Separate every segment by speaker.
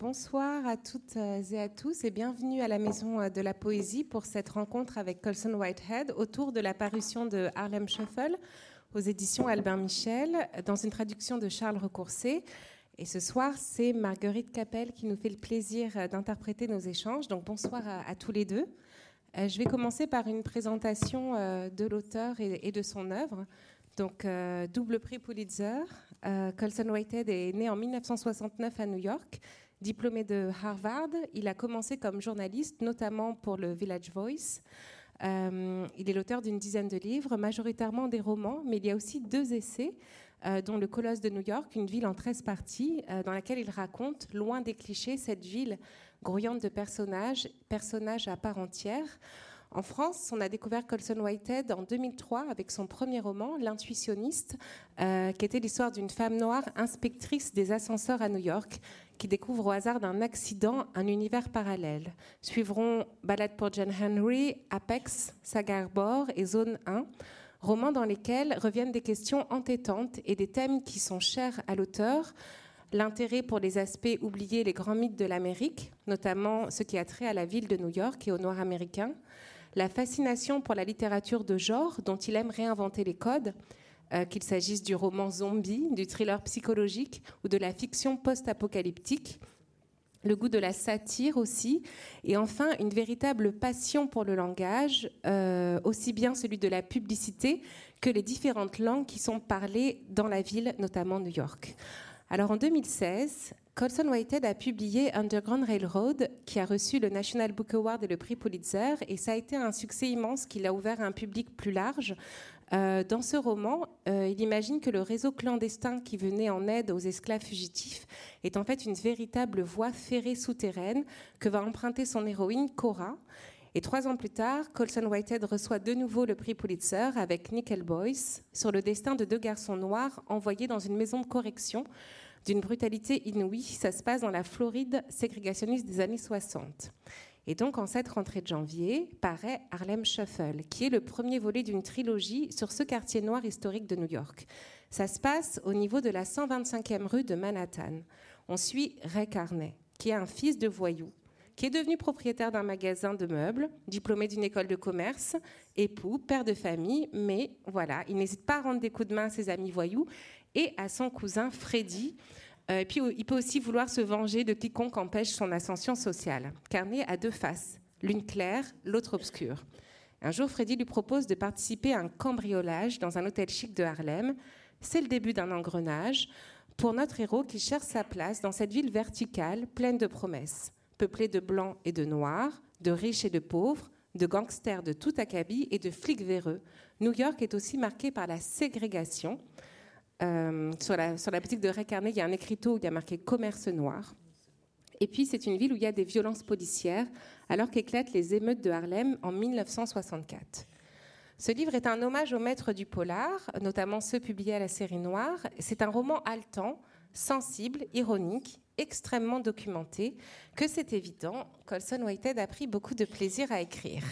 Speaker 1: bonsoir à toutes et à tous et bienvenue à la Maison de la Poésie pour cette rencontre avec Colson Whitehead autour de la parution de Harlem Shuffle aux éditions Albin Michel dans une traduction de Charles Recourcé. Et ce soir, c'est Marguerite Capel qui nous fait le plaisir d'interpréter nos échanges. Donc bonsoir à, tous les deux. Euh, je vais commencer par une présentation euh, de l'auteur et de son œuvre. Donc, euh, double prix Pulitzer. Euh, Colson Whitehead est né en 1969 à New York. Diplômé de Harvard, il a commencé comme journaliste, notamment pour le Village Voice. Euh, il est l'auteur d'une dizaine de livres, majoritairement des romans, mais il y a aussi deux essais, dont Le Colosse de New York, une ville en 13 parties, dans laquelle il raconte, loin des clichés, cette ville grouillante de personnages, personnages à part entière. En France, on a découvert Colson Whitehead en 2003 avec son premier roman, L'intuitionniste, euh, qui était l'histoire d'une femme noire inspectrice des ascenseurs à New York, qui découvre au hasard d'un accident un univers parallèle. Suivront Ballade pour John Henry, Apex, Saga Harbor et Zone 1 romans dans lesquels reviennent des questions entêtantes et des thèmes qui sont chers à l'auteur, l'intérêt pour les aspects oubliés, les grands mythes de l'Amérique, notamment ce qui a trait à la ville de New York et aux Noirs américains, la fascination pour la littérature de genre dont il aime réinventer les codes, euh, qu'il s'agisse du roman zombie, du thriller psychologique ou de la fiction post-apocalyptique, le goût de la satire aussi, et enfin une véritable passion pour le langage, euh, aussi bien celui de la publicité que les différentes langues qui sont parlées dans la ville, notamment New York. Alors en 2016, Colson Whitehead a publié Underground Railroad, qui a reçu le National Book Award et le prix Pulitzer, et ça a été un succès immense qui l'a ouvert à un public plus large. Euh, dans ce roman, euh, il imagine que le réseau clandestin qui venait en aide aux esclaves fugitifs est en fait une véritable voie ferrée souterraine que va emprunter son héroïne Cora. Et trois ans plus tard, Colson Whitehead reçoit de nouveau le prix Pulitzer avec Nickel Boyce sur le destin de deux garçons noirs envoyés dans une maison de correction d'une brutalité inouïe. Ça se passe dans la Floride ségrégationniste des années 60. Et donc, en cette rentrée de janvier, paraît Harlem Shuffle, qui est le premier volet d'une trilogie sur ce quartier noir historique de New York. Ça se passe au niveau de la 125e rue de Manhattan. On suit Ray Carney, qui est un fils de voyou, qui est devenu propriétaire d'un magasin de meubles, diplômé d'une école de commerce, époux, père de famille, mais voilà, il n'hésite pas à rendre des coups de main à ses amis voyous et à son cousin Freddy. Euh, et puis il peut aussi vouloir se venger de quiconque empêche son ascension sociale. Carnet a deux faces, l'une claire, l'autre obscure. Un jour, Freddy lui propose de participer à un cambriolage dans un hôtel chic de Harlem. C'est le début d'un engrenage pour notre héros qui cherche sa place dans cette ville verticale pleine de promesses, peuplée de blancs et de noirs, de riches et de pauvres, de gangsters de tout acabit et de flics véreux. New York est aussi marquée par la ségrégation. Euh, sur, la, boutique de Ray il y a un écriteau où il y a marqué commerce noir. Et puis, c'est une ville où il y a des violences policières, alors qu'éclatent les émeutes de Harlem en 1964. Ce livre est un hommage aux maîtres du polar, notamment ceux publiés à la série Noire. C'est un roman haletant, sensible, ironique, extrêmement documenté, que c'est évident, Colson Whitehead a pris beaucoup de plaisir à écrire.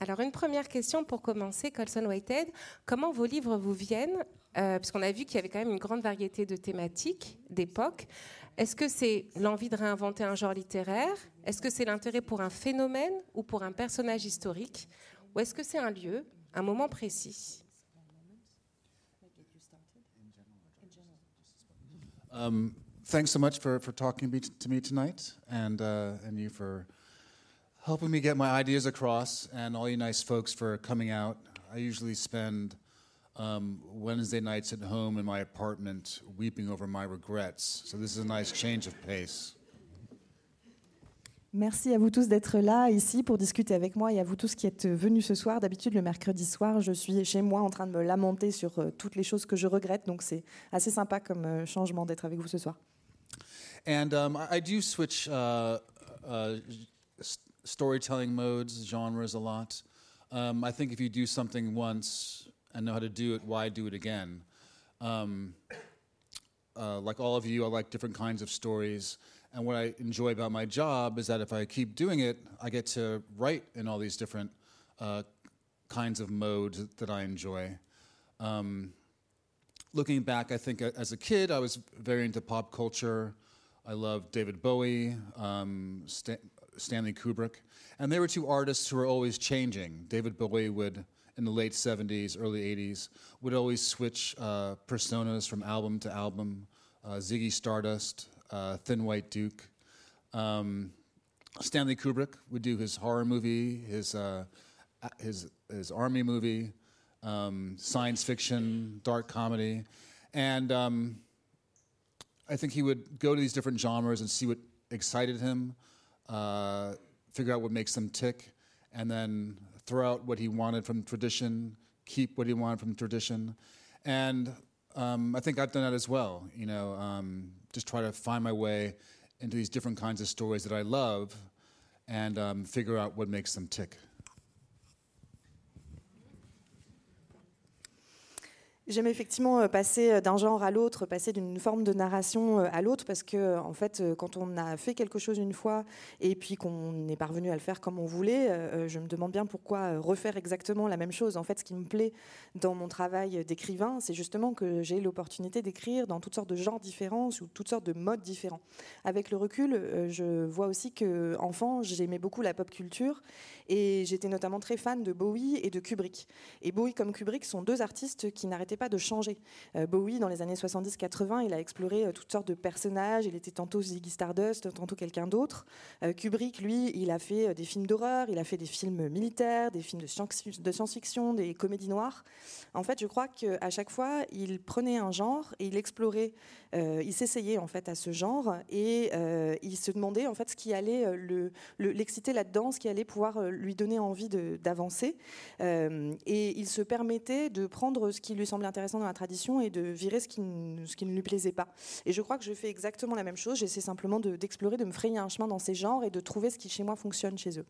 Speaker 1: Alors une première question pour commencer, Colson Whitehead, comment vos livres vous viennent euh, Puisqu'on a vu qu'il y avait quand même une grande variété de thématiques, d'époques. Est-ce que c'est l'envie de réinventer un genre littéraire? Est-ce que c'est l'intérêt pour un phénomène ou pour un personnage historique? Ou est-ce que c'est un lieu, un moment précis?
Speaker 2: Um, Thanks so much for, for talking to me tonight uh, helping me get my ideas across, and all you nice folks for coming out. I usually spend um, Wednesday nights at home in my apartment weeping over my regrets. So this is a nice change of pace.
Speaker 3: Merci à vous tous d'être là ici pour discuter avec moi et à vous tous qui êtes venus ce soir. D'habitude, le mercredi soir, je suis chez moi en train de me lamenter sur euh, toutes les choses que je regrette. Donc c'est assez sympa comme euh, changement d'être avec vous ce soir.
Speaker 2: And um, I do switch uh, uh, storytelling modes, genres a lot. Um, I think if you do something once and know how to do it, why do it again? Um, uh, like all of you, I like different kinds of stories. And what I enjoy about my job is that if I keep doing it, I get to write in all these different uh, kinds of modes that I enjoy. Um, looking back, I think uh, as a kid, I was very into pop culture. I loved David Bowie, um, Stanley Kubrick. And they were two artists who were always changing. David Bowie would, in the late 70s, early 80s, would always switch uh, personas from album to album. Uh, Ziggy Stardust, uh, Thin White Duke. Um, Stanley Kubrick would do his horror movie, his, uh, his, his army movie, um, science fiction, dark comedy. And um, I think he would go to these different genres and see what excited him, uh, figure out what makes them tick, and then throw out what he wanted from tradition, keep what he wanted from tradition. And um, I think I've done that as well. You know, um, just try to find my way into these different kinds of stories that I love and um, figure out what makes them tick.
Speaker 3: J'aime effectivement euh, passer euh, d'un genre à l'autre, passer d'une forme de narration euh, à l'autre, parce que en fait, quand on a fait quelque chose une fois et puis qu'on est parvenu à le faire comme on voulait, je me demande bien pourquoi refaire exactement la même chose. En fait, ce qui me plaît dans mon travail d'écrivain, c'est justement que j'ai l'opportunité d'écrire dans toutes sortes de genres différents, sous toutes sortes de modes différents. Avec le recul, je vois aussi que enfant, j'aimais beaucoup la pop culture et j'étais notamment très fan de Bowie et de Kubrick. Et Bowie comme Kubrick sont deux artistes qui n'arrêtaient pas de changer. Euh, Bowie, dans les années 70-80, il a exploré euh, toutes sortes de personnages. Il était tantôt Ziggy Stardust, tantôt quelqu'un d'autre. Euh, Kubrick, lui, il a fait des films d'horreur, il a fait des films militaires, des films de science-fiction, des comédies noires. En fait, je crois qu'à chaque fois, il prenait un genre et il explorait, il s'essayait en fait à ce genre et il se demandait en fait ce qui allait l'exciter là-dedans, ce qui allait pouvoir lui donner envie d'avancer. et il se permettait de prendre ce qui lui semblait intéressant dans la tradition et de virer ce qui, ce qui ne lui plaisait pas. Et je crois que je fais exactement la même chose. J'essaie simplement d'explorer, de, me frayer un chemin dans ces genres et de trouver ce qui chez moi fonctionne chez eux.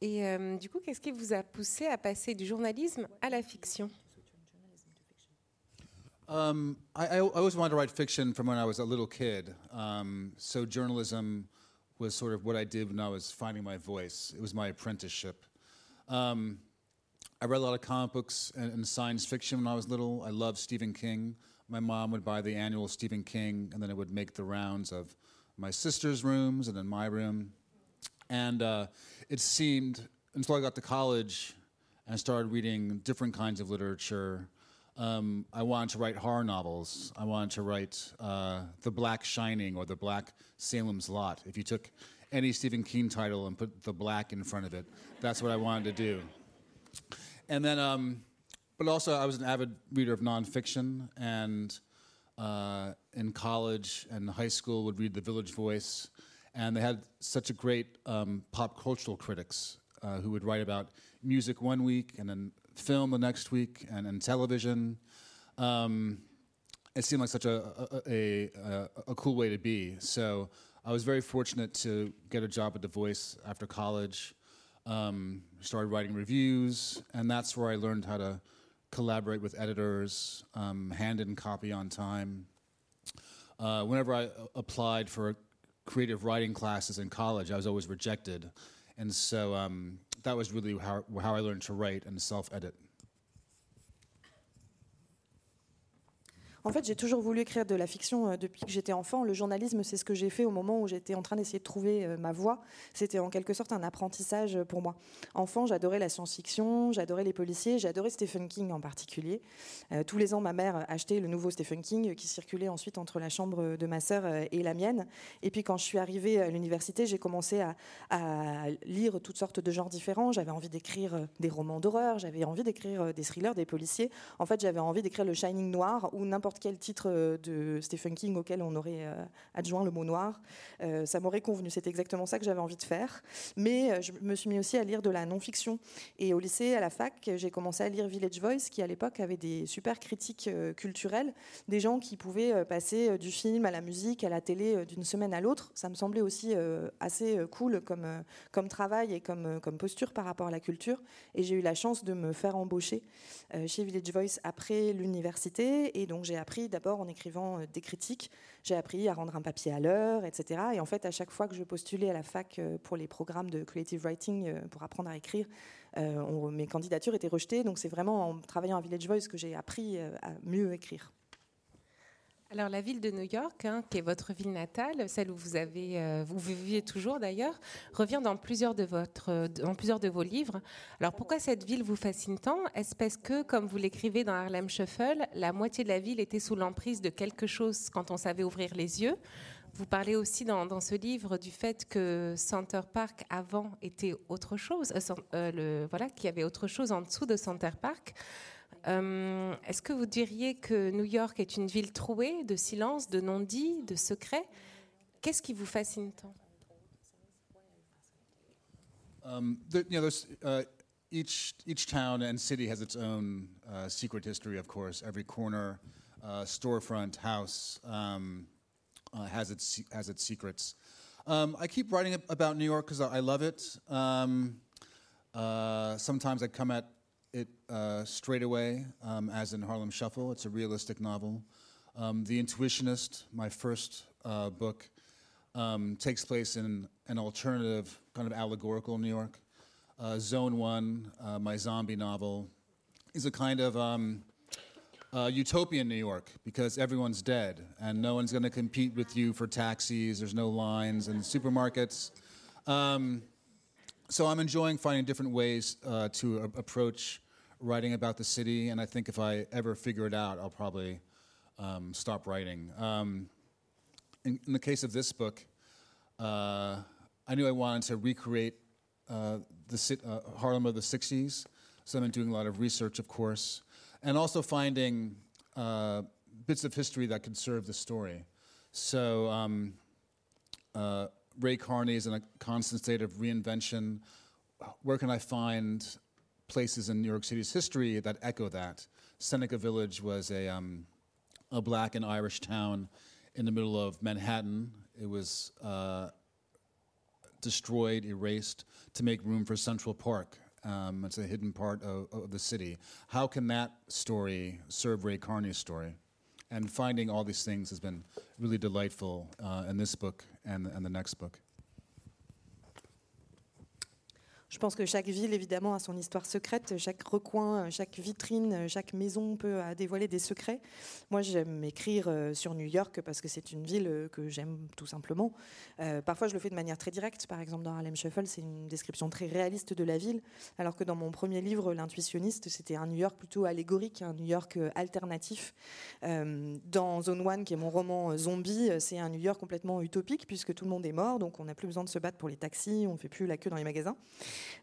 Speaker 1: Et euh, du coup, qu'est-ce qui vous a poussé à passer du journalisme à la fiction?
Speaker 2: Um, I, I, always wanted to write fiction from when I was a little kid. Um, so journalism was sort of what I did when I was finding my voice. It was my apprenticeship. Um, I read a lot of comic books and, and, science fiction when I was little. I loved Stephen King. My mom would buy the annual Stephen King, and then it would make the rounds of my sister's rooms and in my room. And uh, it seemed until I got to college and started reading different kinds of literature. Um, I wanted to write horror novels. I wanted to write uh, The Black Shining or The Black Salem's Lot. If you took any Stephen King title and put the black in front of it, that's what I wanted to do. And then, um, but also, I was an avid reader of nonfiction, and uh, in college and high school, would read The Village Voice, and they had such a great um, pop cultural critics uh, who would write about music one week and then film the next week, and, and television. Um, it seemed like such a a, a a, cool way to be. So I was very fortunate to get a job at The Voice after college, um, started writing reviews, and that's where I learned how to collaborate with editors, um, hand in copy on time. Uh, whenever I applied for creative writing classes in college, I was always rejected, and so um, that was really how, how I learned to write and self edit.
Speaker 3: En fait, j'ai toujours voulu écrire de la fiction euh, depuis que j'étais enfant. Le journalisme, c'est ce que j'ai fait au moment où j'étais en train d'essayer de trouver euh, ma voie. C'était en quelque sorte un apprentissage pour moi. Enfant, j'adorais la science-fiction, j'adorais les policiers, j'adorais Stephen King en particulier. Euh, tous les ans, ma mère achetait le nouveau Stephen King qui circulait ensuite entre la chambre de ma sœur et la mienne. Et puis quand je suis arrivée à l'université, j'ai commencé à, à, lire toutes sortes de genres différents. J'avais envie d'écrire des romans d'horreur, j'avais envie d'écrire des thrillers, des policiers. En fait, j'avais envie d'écrire le Shining noir ou n'importe quel titre euh, de Stephen King auquel on aurait euh, adjoint le mot noir. Euh, ça m'aurait convenu. C'est exactement ça que j'avais envie de faire. Mais je me suis mis aussi à lire de la non-fiction. Et au lycée, à la fac, j'ai commencé à lire Village Voice, qui à l'époque avait des super critiques culturelles, des gens qui pouvaient passer du film à la musique, à la télé d'une semaine à l'autre. Ça me semblait aussi assez cool comme, comme travail et comme, comme posture par rapport à la culture. Et j'ai eu la chance de me faire embaucher chez Village Voice après l'université. Et donc j'ai appris d'abord en écrivant des critiques. J'ai appris à rendre un papier à l'heure, etc. Et en fait, à chaque fois que je postulais à la fac pour les programmes de creative writing pour apprendre à écrire, mes candidatures étaient rejetées. Donc c'est vraiment en travaillant à Village Voice que j'ai appris à mieux écrire.
Speaker 1: Alors la ville de New York, hein, qui est votre ville natale, celle où vous euh, vous vivez toujours d'ailleurs, revient dans plusieurs de votre, dans plusieurs de vos livres. Alors pourquoi cette ville vous fascine tant? Est-ce parce que, comme vous l'écrivez dans Harlem Shuffle, la moitié de la ville était sous l'emprise de quelque chose quand on savait ouvrir les yeux? Vous parlez aussi dans, ce livre du fait que Center Park avant était autre chose, euh, euh, voilà, qu'il y avait autre chose en dessous de Center Park. Euh, est-ce que vous diriez que New York est une ville trouée de silence, de non-dits, de secrets? Qu'est-ce qui vous fascine tant?
Speaker 2: Um, you know, uh, each, each town and city has its own uh, secret history, of course. Every corner, uh, storefront, house um, uh, has, its, has its secrets. Um, I keep writing about New York because I love it. Um, uh, sometimes I come at uh, straight away, um, as in Harlem Shuffle. It's a realistic novel. Um, the Intuitionist, my first uh, book, um, takes place in an alternative, kind of allegorical New York. Uh, Zone One, uh, my zombie novel, is a kind of um, uh, utopian New York because everyone's dead and no one's going to compete with you for taxis. There's no lines in supermarkets. Um, so I'm enjoying finding different ways uh, to a- approach writing about the city, and I think if I ever figure it out, I'll probably um, stop writing. Um, in, in, the case of this book, uh, I knew I wanted to recreate uh, the uh, Harlem of the '60s, so I've been doing a lot of research, of course, and also finding uh, bits of history that could serve the story. So. Um, uh, Ray Carney is in a constant state of reinvention. Where can I find places in New York City's history that echo that? Seneca Village was a, um, a black and Irish town in the middle of Manhattan. It was uh, destroyed, erased to make room for Central Park. Um, it's a hidden part of, of, the city. How can that story serve Ray Carney's story? And finding all these things has been really delightful uh, in this book and, and the next book.
Speaker 3: Je pense que chaque ville, évidemment, a son histoire secrète. Chaque recoin, chaque vitrine, chaque maison peut dévoiler des secrets. Moi, j'aime écrire euh, sur New York parce que c'est une ville euh, que j'aime tout simplement. Euh, parfois, je le fais de manière très directe. Par exemple, dans Harlem Shuffle, c'est une description très réaliste de la ville. Alors que dans mon premier livre, L'intuitionniste, c'était un New York plutôt allégorique, un New York alternatif. dans Zone One, qui est mon roman zombie, c'est un New York complètement utopique puisque tout le monde est mort, donc on n'a plus besoin de se battre pour les taxis, on ne fait plus la queue dans les magasins.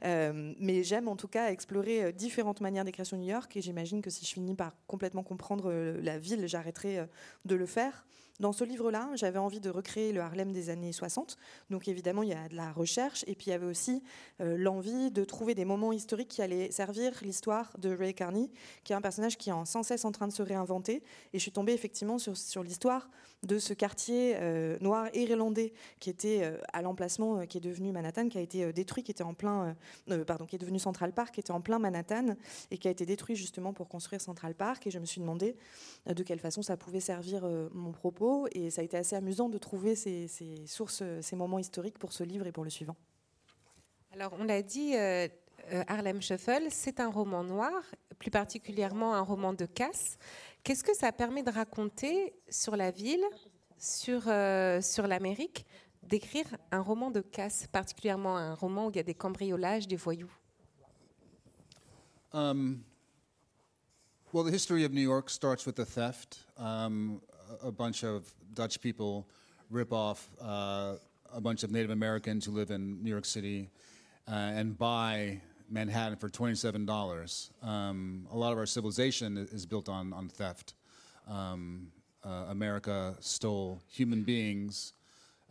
Speaker 3: Euh, mais j'aime en tout cas explorer euh, différentes manières d'écrire sur New York et j'imagine que si je finis par complètement comprendre euh, la ville, j'arrêterai de le faire. Dans ce livre-là, j'avais envie de recréer le Harlem des années 60. Donc évidemment, il y a de la recherche et puis il y avait aussi l'envie de trouver des moments historiques qui allaient servir l'histoire de Ray Carney, qui est un personnage qui est sans cesse en train de se réinventer. Et je suis tombée effectivement sur, sur l'histoire de ce quartier euh, noir irlandais qui était euh, à l'emplacement euh, qui est devenu Manhattan, qui a été détruit, qui était en plein, pardon, qui est devenu Central Park, qui était en plein Manhattan et qui a été détruit justement pour construire Central Park. Et je me suis demandé de quelle façon ça pouvait servir mon propos. Et ça a été assez amusant de trouver ces, sources, ces moments historiques pour ce livre et pour le suivant.
Speaker 1: Alors, on l'a dit, Harlem Shuffle, c'est un roman noir, plus particulièrement un roman de casse. Qu'est-ce que ça permet de raconter sur la ville, sur, euh, sur l'Amérique, d'écrire un roman de casse, particulièrement un roman où il y a des cambriolages, des voyous?
Speaker 2: Um, Well, the history of New York starts with the theft. Um, a bunch of Dutch people rip off uh, a bunch of Native Americans who live in New York City uh, and buy Manhattan for $27. Um, a lot of our civilization is built on, on theft. Um, uh, America stole human beings,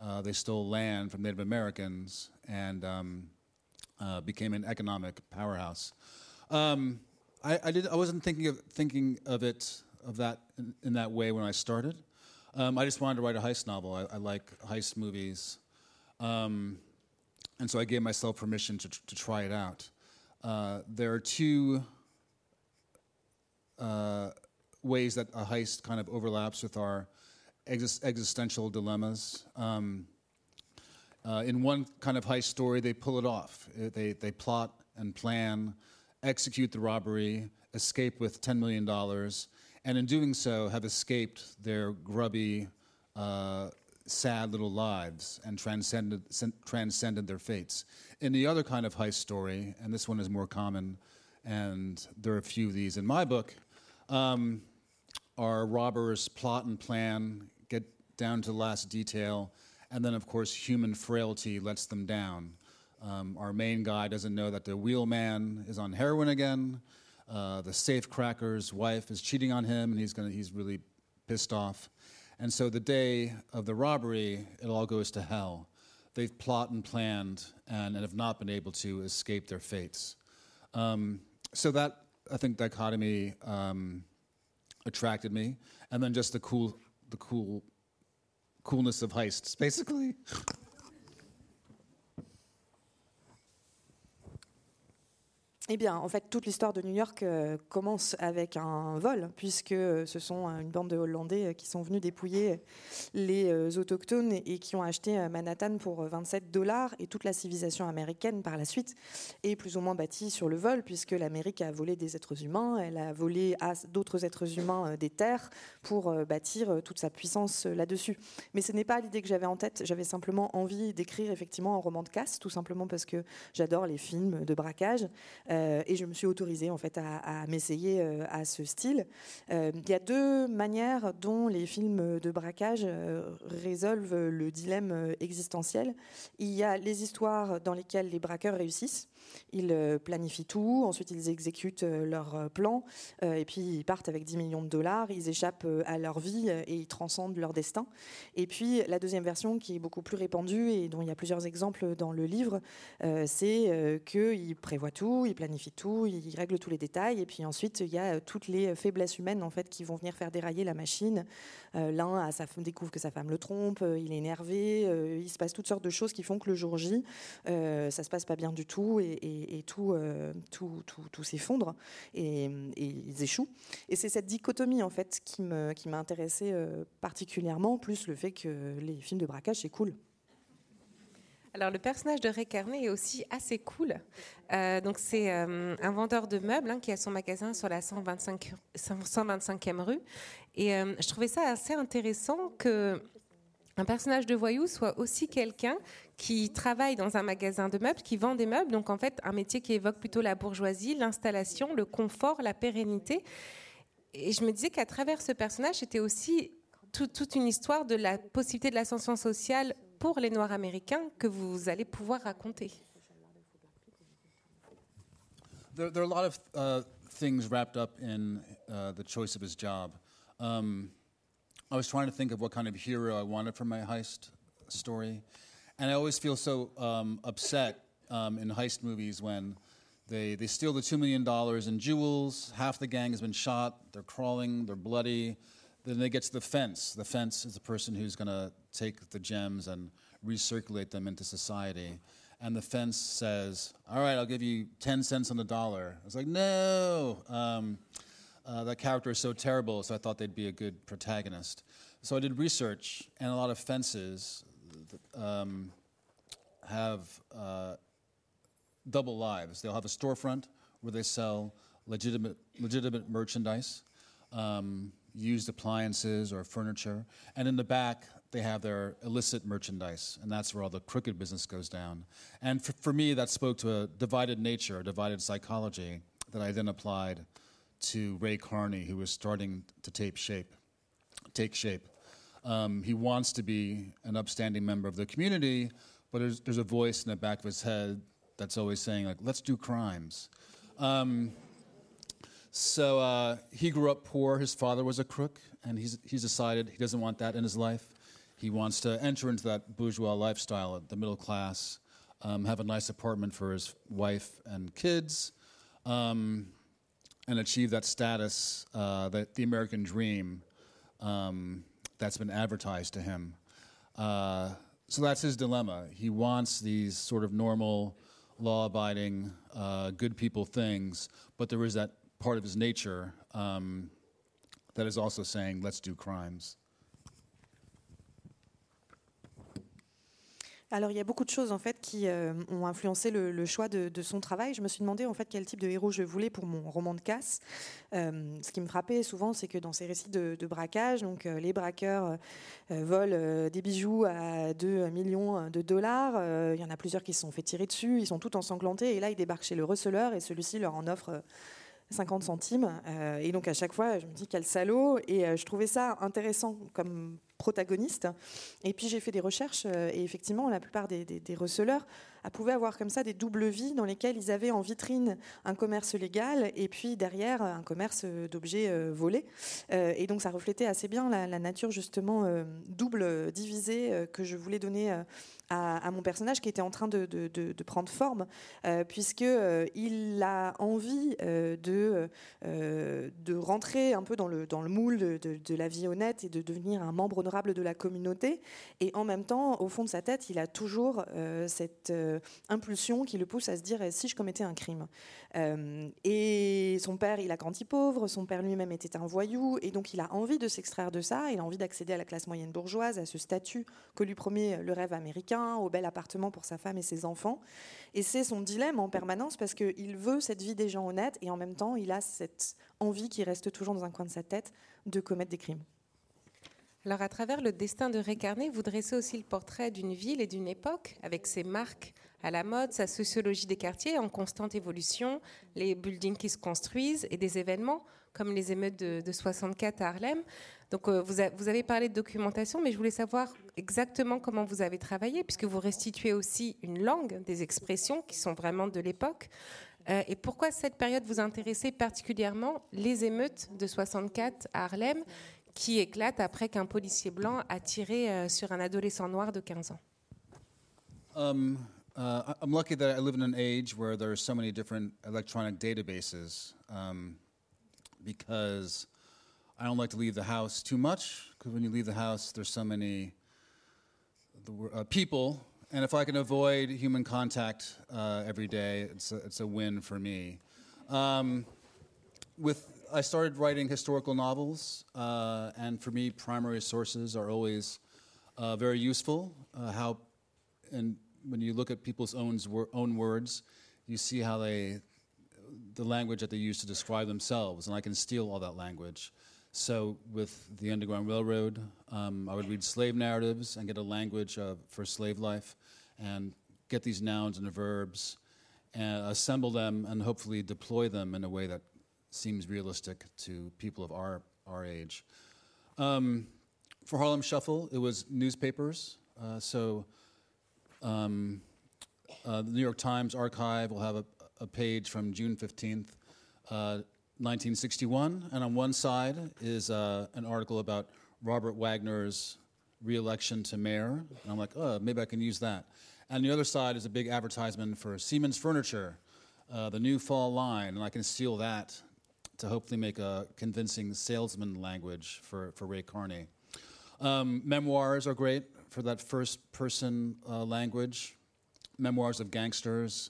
Speaker 2: uh, they stole land from Native Americans, and um, uh, became an economic powerhouse. Um, I, I, did, I wasn't thinking of, thinking of it of that in, in that way when I started. Um, I just wanted to write a heist novel. I, I like heist movies. Um, and so I gave myself permission to, to try it out. Uh, there are two uh, ways that a heist kind of overlaps with our exis- existential dilemmas. Um, uh, in one kind of heist story, they pull it off. They, they plot and plan, execute the robbery, escape with $10 million, and in doing so, have escaped their grubby, uh, sad little lives and transcended, transcended their fates. In the other kind of heist story, and this one is more common, and there are a few of these in my book, um, our robbers plot and plan, get down to the last detail, and then, of course, human frailty lets them down. Um, our main guy doesn't know that the wheelman is on heroin again. Uh, the safecracker's wife is cheating on him, and he's gonna, he's really pissed off. And so the day of the robbery, it all goes to hell. They've plot and planned and, and have not been able to escape their fates. Um, so that I think dichotomy um, attracted me, and then just the cool, the cool, coolness of heists, basically.
Speaker 3: Eh bien, en fait, toute l'histoire de New York euh, commence avec un vol, puisque ce sont euh, une bande de Hollandais euh, qui sont venus dépouiller les euh, autochtones et qui ont acheté euh, Manhattan pour euh, 27 dollars. Et toute la civilisation américaine, par la suite, est plus ou moins bâtie sur le vol, puisque l'Amérique a volé des êtres humains, elle a volé à d'autres êtres humains euh, des terres pour euh, bâtir euh, toute sa puissance euh, là-dessus. Mais ce n'est pas l'idée que j'avais en tête. J'avais simplement envie d'écrire effectivement un roman de casse, tout simplement parce que j'adore les films de braquage. Euh, et je me suis autorisée en fait à, m'essayer euh, à ce style. Euh, Il y a deux manières dont les films de braquage résolvent le dilemme existentiel. Il y a les histoires dans lesquelles les braqueurs réussissent. Ils euh, planifient tout, ensuite ils exécutent euh, leur euh, plan, et puis ils partent avec 10 millions de dollars, ils échappent à leur vie et ils transcendent leur destin. Et puis la deuxième version qui est beaucoup plus répandue et dont il y a plusieurs exemples dans le livre, c'est qu'ils prévoient tout, ils planifient tout, ils règlent tous les détails, et puis ensuite il y a toutes les faiblesses humaines en fait qui vont venir faire dérailler la machine. L'un découvre que sa femme le trompe, il est énervé, il se passe toutes sortes de choses qui font que le jour J, ça se passe pas bien du tout et, et- euh, tout, tout, tout s'effondre et, ils échouent. Et c'est cette dichotomie en fait qui me qui m'a intéressée euh, particulièrement, plus le fait que les films de braquage c'est cool.
Speaker 1: Alors le personnage de Ray Carney est aussi assez cool. Euh, donc c'est un vendeur de meubles hein, qui a son magasin sur la 125, 125e rue. Et je trouvais ça assez intéressant que un personnage de voyou soit aussi quelqu'un qui travaille dans un magasin de meubles, qui vend des meubles. Donc en fait un métier qui évoque plutôt la bourgeoisie, l'installation, le confort, la pérennité. Et je me disais qu'à travers ce personnage, c'était aussi tout- toute une histoire de la possibilité de l'ascension sociale pour les Noirs américains que vous allez pouvoir raconter.
Speaker 2: There are a lot of uh, things wrapped up in uh, the choice of his job. Um, I was trying to think of what kind of hero I wanted for my heist story, and I always feel so um, upset um, in heist movies when they, they steal the $2 million in jewels, half the gang has been shot, they're crawling, they're bloody. Then they get to the fence. The fence is the person who's going to take the gems and recirculate them into society. And the fence says, All right, I'll give you 10 cents on the dollar. I was like, No. Um, uh, that character is so terrible, so I thought they'd be a good protagonist. So I did research, and a lot of fences um, have uh, double lives. They'll have a storefront where they sell legitimate, legitimate merchandise, um, used appliances or furniture, and in the back they have their illicit merchandise, and that's where all the crooked business goes down. And for, for me, that spoke to a divided nature, a divided psychology that I then applied to Ray Carney, who was starting to take shape. Take shape. Um, he wants to be an upstanding member of the community, but there's, there's a voice in the back of his head that's always saying, like, let's do crimes. Um, so uh, he grew up poor. His father was a crook, and he's, he's decided he doesn't want that in his life. He wants to enter into that bourgeois lifestyle, the middle class, um, have a nice apartment for his wife and kids, um, and achieve that status, uh, that the American dream um, that's been advertised to him. Uh, so that's his dilemma. He wants these sort of normal, law abiding, uh, good people things, but there is that part of his nature um, that is also saying, let's do crimes.
Speaker 3: Alors il y a beaucoup de choses en fait qui euh, ont influencé le, choix de, son travail. Je me suis demandé en fait quel type de héros je voulais pour mon roman de casse. Euh, ce qui me frappait souvent, c'est que dans ces récits de, braquage, donc euh, les braqueurs volent des bijoux à 2 millions de dollars. Il y en a plusieurs qui se sont fait tirer dessus. Ils sont tout ensanglantés et là ils débarquent chez le receleur et celui-ci leur en offre 50 centimes. Et donc à chaque fois, je me dis quel salaud. Et je trouvais ça intéressant comme protagoniste. Et puis j'ai fait des recherches euh, et effectivement, la plupart des, receleurs pouvaient avoir comme ça des doubles vies dans lesquelles ils avaient en vitrine un commerce légal et puis derrière un commerce d'objets euh, volés. Euh, et donc ça reflétait assez bien la, la nature justement euh, double divisée que je voulais donner à, mon personnage qui était en train de, prendre forme, euh, puisque euh, a envie euh, de, de rentrer un peu dans le, moule de, la vie honnête et de devenir un membre honorable de la communauté. Et en même temps, au fond de sa tête, il a toujours cette impulsion qui le pousse à se dire si je commettais un crime. et son père, il a grandi pauvre, son père lui-même était un voyou, et donc il a envie de s'extraire de ça, il a envie d'accéder à la classe moyenne bourgeoise, à ce statut que lui promet le rêve américain au bel appartement pour sa femme et ses enfants. Et c'est son dilemme en permanence parce qu'il veut cette vie des gens honnêtes et en même temps, il a cette envie qui reste toujours dans un coin de sa tête de commettre des crimes.
Speaker 1: Alors, à travers le destin de Ray Carney, vous dressez aussi le portrait d'une ville et d'une époque, avec ses marques à la mode, sa sociologie des quartiers en constante évolution, les buildings qui se construisent et des événements comme les émeutes de, de 64 à Harlem. Donc, euh, vous, avez parlé de documentation, mais je voulais savoir exactement comment vous avez travaillé, puisque vous restituez aussi une langue, des expressions qui sont vraiment de l'époque. Euh, et pourquoi cette période vous intéressait particulièrement les émeutes de 64 à Harlem, qui éclatent après qu'un policier blanc a tiré euh, sur un adolescent noir de 15 ans?
Speaker 2: Um, uh, I'm lucky that I live in an age where there are so many different electronic um, because I don't like to leave the house too much because when you leave the house, there's so many uh, people, and if I can avoid human contact uh, every day, it's a, it's a win for me. Um, with I started writing historical novels, uh, and for me, primary sources are always uh, very useful. Uh, how, and when you look at people's own, own words, you see how they, the language that they use to describe themselves, and I can steal all that language. So, with the Underground Railroad, um, I would read slave narratives and get a language uh, for slave life and get these nouns and the verbs and assemble them and hopefully deploy them in a way that seems realistic to people of our, our age. Um, for Harlem Shuffle, it was newspapers. Uh, so, um, uh, the New York Times archive will have a, a page from June 15th. Uh, 1961, and on one side is uh, an article about Robert Wagner's reelection to mayor. And I'm like, oh, maybe I can use that. And the other side is a big advertisement for Siemens Furniture, uh, the new fall line, and I can steal that to hopefully make a convincing salesman language for, for Ray Carney. Um, memoirs are great for that first person uh, language. Memoirs of gangsters,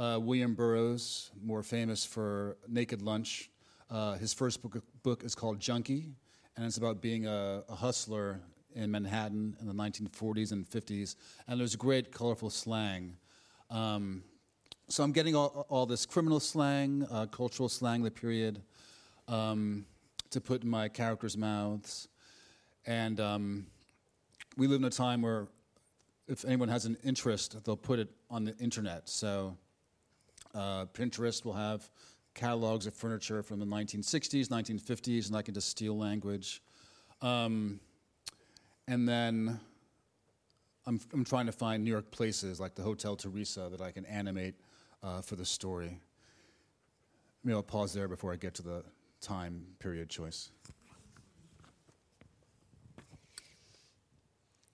Speaker 2: uh, William Burroughs, more famous for Naked Lunch. Uh, his first book, book, is called Junkie, and it's about being a, a, hustler in Manhattan in the 1940s and 50s. And there's great, colorful slang. Um, so I'm getting all, all this criminal slang, uh, cultural slang, the period, um, to put in my characters' mouths. And um, we live in a time where if anyone has an interest, they'll put it on the internet. So uh, Pinterest will have catalogs of furniture from the 1960s, 1950s, and I can just steal language. Um, and then I'm, I'm, trying to find New York places like the Hotel Teresa that I can animate uh, for the story. Maybe I'll pause there before I get to the time period choice.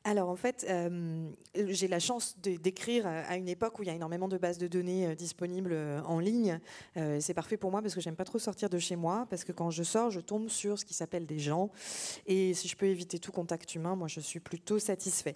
Speaker 3: Alors en fait, euh, j'ai la chance d'écrire à une époque où il y a énormément de bases de données euh, disponibles euh, en ligne. Euh, c'est parfait pour moi parce que j'aime pas trop sortir de chez moi, parce que quand je sors, je tombe sur ce qui s'appelle des gens. Et si je peux éviter tout contact humain, moi je suis plutôt satisfait.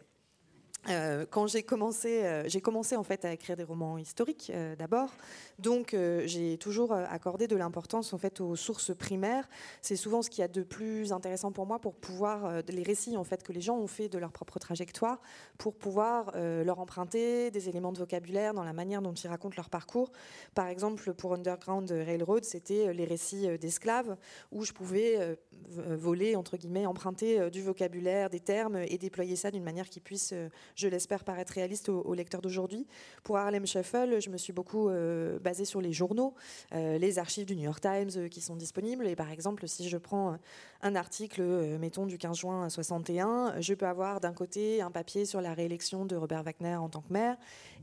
Speaker 3: Euh, quand j'ai commencé, euh, j'ai commencé en fait à écrire des romans historiques euh, d'abord, donc j'ai toujours accordé de l'importance en fait aux sources primaires. C'est souvent ce qu'il y a de plus intéressant pour moi pour pouvoir les récits en fait que les gens ont fait de leur propre trajectoire, pour pouvoir leur emprunter des éléments de vocabulaire dans la manière dont ils racontent leur parcours. Par exemple, pour Underground Railroad, c'était les récits d'esclaves où je pouvais voler entre guillemets, emprunter du vocabulaire, des termes et déployer ça d'une manière qui puisse je l'espère, paraître réaliste aux, lecteurs d'aujourd'hui. Pour Harlem Shuffle, je me suis beaucoup euh, basée sur les journaux, euh, les archives du New York Times euh, qui sont disponibles. Et par exemple, si je prends un article, mettons, du 15 juin 61, je peux avoir d'un côté un papier sur la réélection de Robert Wagner en tant que maire,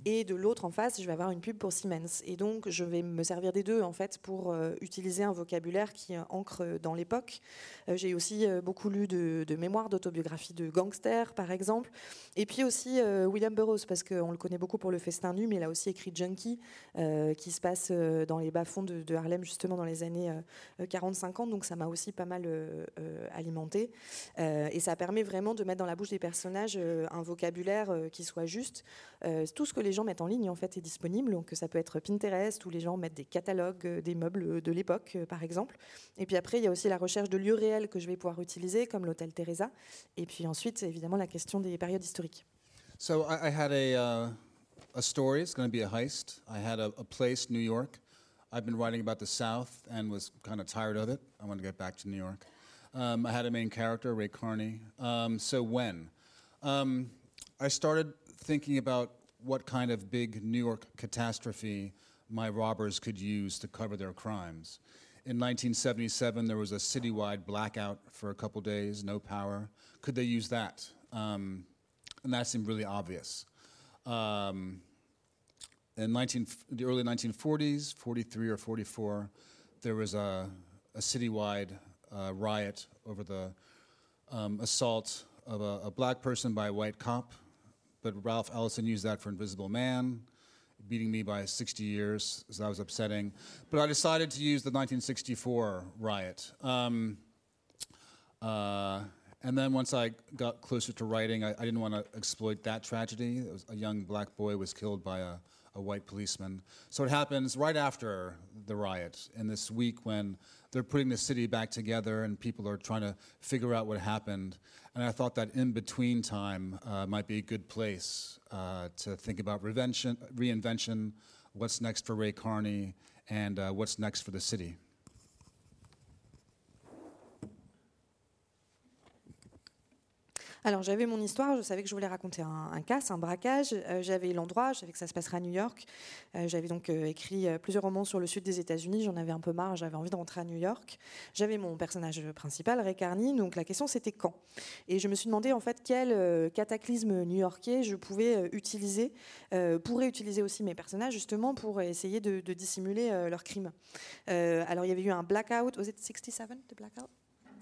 Speaker 3: et de l'autre en face, je vais avoir une pub pour Siemens. Et donc, je vais me servir des deux, en fait, pour utiliser un vocabulaire qui ancre dans l'époque. J'ai aussi beaucoup lu de, mémoires d'autobiographie de gangsters, par exemple, et puis aussi euh, William Burroughs, parce qu'on le connaît beaucoup pour le festin nu, mais il a aussi écrit Junkie, euh, qui se passe euh, dans les bas-fonds de, Harlem, justement dans les années 40-50. Donc ça m'a aussi pas mal alimenté. et ça permet vraiment de mettre dans la bouche des personnages un vocabulaire qui soit juste. tout ce que les gens mettent en ligne, en fait, est disponible. Donc ça peut être Pinterest, où les gens mettent des catalogues des meubles de l'époque, par exemple. Et puis après, il y a aussi la recherche de lieux réels que je vais pouvoir utiliser, comme l'hôtel Teresa. Et puis ensuite, évidemment, la question des périodes historiques.
Speaker 2: So I, I had a, uh, a story. It's going to be a heist. I had a, a, place, New York. I've been writing about the South and was kind of tired of it. I to get back to New York. Um, I had a main character, Ray Carney. Um, so when? Um, I started thinking about what kind of big New York catastrophe my robbers could use to cover their crimes. In 1977, there was a citywide blackout for a couple days, no power. Could they use that? Um, and that seemed really obvious. Um, in 19, the early 1940s, 43 or 44, there was a, a citywide uh, riot over the um, assault of a, a, black person by a white cop. But Ralph Ellison used that for Invisible Man, beating me by 60 years, so that was upsetting. But I decided to use the 1964 riot. Um, uh, and then once I got closer to writing, I, I didn't want to exploit that tragedy. a young black boy was killed by a, a white policeman. So it happens right after the riot, in this week when they're putting the city back together and people are trying to figure out what happened. And I thought that in between time uh, might be a good place uh, to think about reinvention, what's next for Ray Carney, and uh, what's next for the city.
Speaker 3: Alors j'avais mon histoire, je savais que je voulais raconter un, casse, un braquage, euh, j'avais l'endroit, je savais que ça se passerait à New York. Euh, j'avais donc euh, écrit plusieurs romans sur le sud des États-Unis, j'en avais un peu marre, j'avais envie de rentrer à New York. J'avais mon personnage principal, Ray Carney, donc la question c'était quand? Et je me suis demandé en fait quel cataclysme new-yorkais je pouvais utiliser, pourrais utiliser aussi mes personnages justement pour essayer de, dissimuler leurs crimes. alors il y avait eu un blackout, was it 67 the blackout?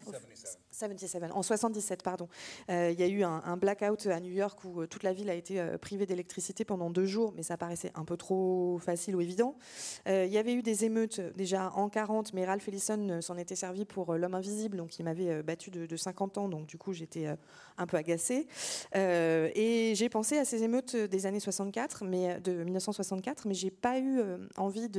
Speaker 2: 77.
Speaker 3: 77, en 77, pardon. Euh, il y a eu un, blackout à New York où euh, toute la ville a été euh, privée d'électricité pendant deux jours, mais ça paraissait un peu trop facile ou évident. il y avait eu des émeutes déjà en 40, mais Ralph Ellison s'en était servi pour L'homme invisible, donc il m'avait battu de, 50 ans, donc du coup j'étais un peu agacée. et j'ai pensé à ces émeutes des années 64, mais de 1964, mais j'ai pas eu envie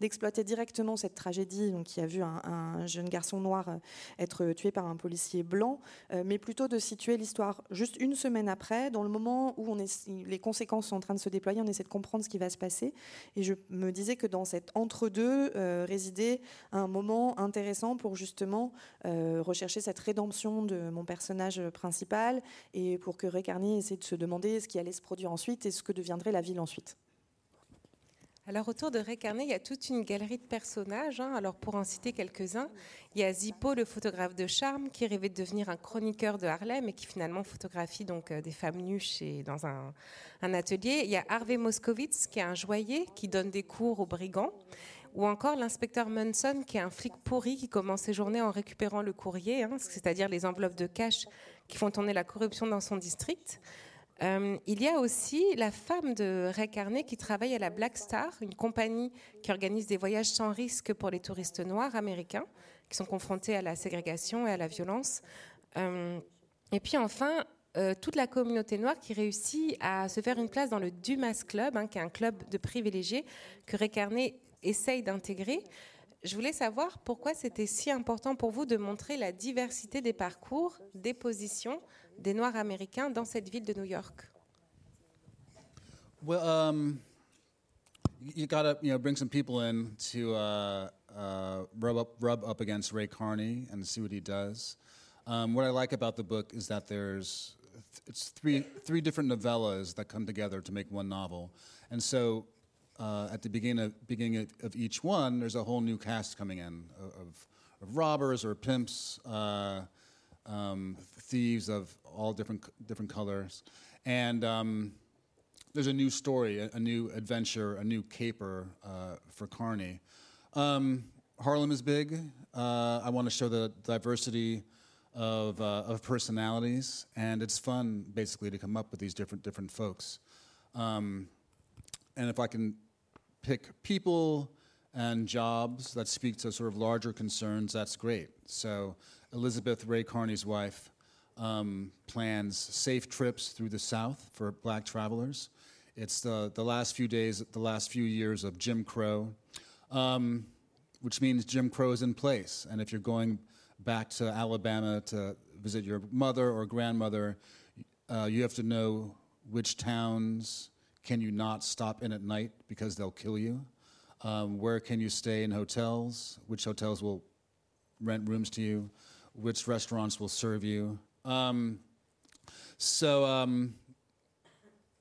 Speaker 3: d'exploiter directement cette tragédie, donc qui a vu un jeune garçon noir être tué par un policier blanc, euh, mais plutôt de situer l'histoire juste une semaine après, dans le moment où on est, les conséquences sont en train de se déployer, on essaie de comprendre ce qui va se passer. Et je me disais que dans cet entre-deux euh, résidait un moment intéressant pour justement euh, rechercher cette rédemption de mon personnage principal et pour que Ray essaie de se demander ce qui allait se produire ensuite et ce que deviendrait la ville ensuite.
Speaker 1: Alors autour de Ray Carney, il y a toute une galerie de personnages. Hein. Alors pour en citer quelques-uns, il y a Zippo, le photographe de charme, qui rêvait de devenir un chroniqueur de Harlem et qui finalement photographie donc euh, des femmes nues chez, dans un, atelier. Il y a Harvey Moskowitz, qui est un joaillier, qui donne des cours aux brigands. Ou encore l'inspecteur Munson, qui est un flic pourri qui commence ses journées en récupérant le courrier, hein, c'est-à-dire les enveloppes de cash qui font tourner la corruption dans son district. Euh, il y a aussi la femme de Ray Carney qui travaille à la Black Star, une compagnie qui organise des voyages sans risque pour les touristes noirs américains qui sont confrontés à la ségrégation et à la violence. Euh, et puis enfin, euh, toute la communauté noire qui réussit à se faire une place dans le Dumas Club, hein, qui est un club de privilégiés que Ray Carney essaye d'intégrer. Je voulais savoir pourquoi c'était si important pour vous de montrer la diversité des parcours, des positions des Noirs américains dans cette ville de New York.
Speaker 2: Well, um, you gotta you know bring some people in to uh, uh, rub up rub up against Ray Carney and see what he does. Um, what I like about the book is that there's it's three three different novellas that come together to make one novel, and so uh, at the beginning of, beginning of, of, each one, there's a whole new cast coming in of, of robbers or pimps, uh, um, thieves of all different different colors, and um, there's a new story, a, a, new adventure, a new caper uh, for Carney. Um, Harlem is big. Uh, I want to show the diversity of, uh, of personalities, and it's fun basically to come up with these different different folks. Um, and if I can pick people and jobs that speak to sort of larger concerns, that's great. So Elizabeth Ray Carney's wife um, plans safe trips through the South for black travelers. It's the, the last few days, the last few years of Jim Crow, um, which means Jim Crow is in place. And if you're going back to Alabama to visit your mother or grandmother, uh, you have to know which towns can you not stop in at night because they'll kill you. Um, where can you stay in hotels? Which hotels will rent rooms to you? Which restaurants will serve you? Um, so, um,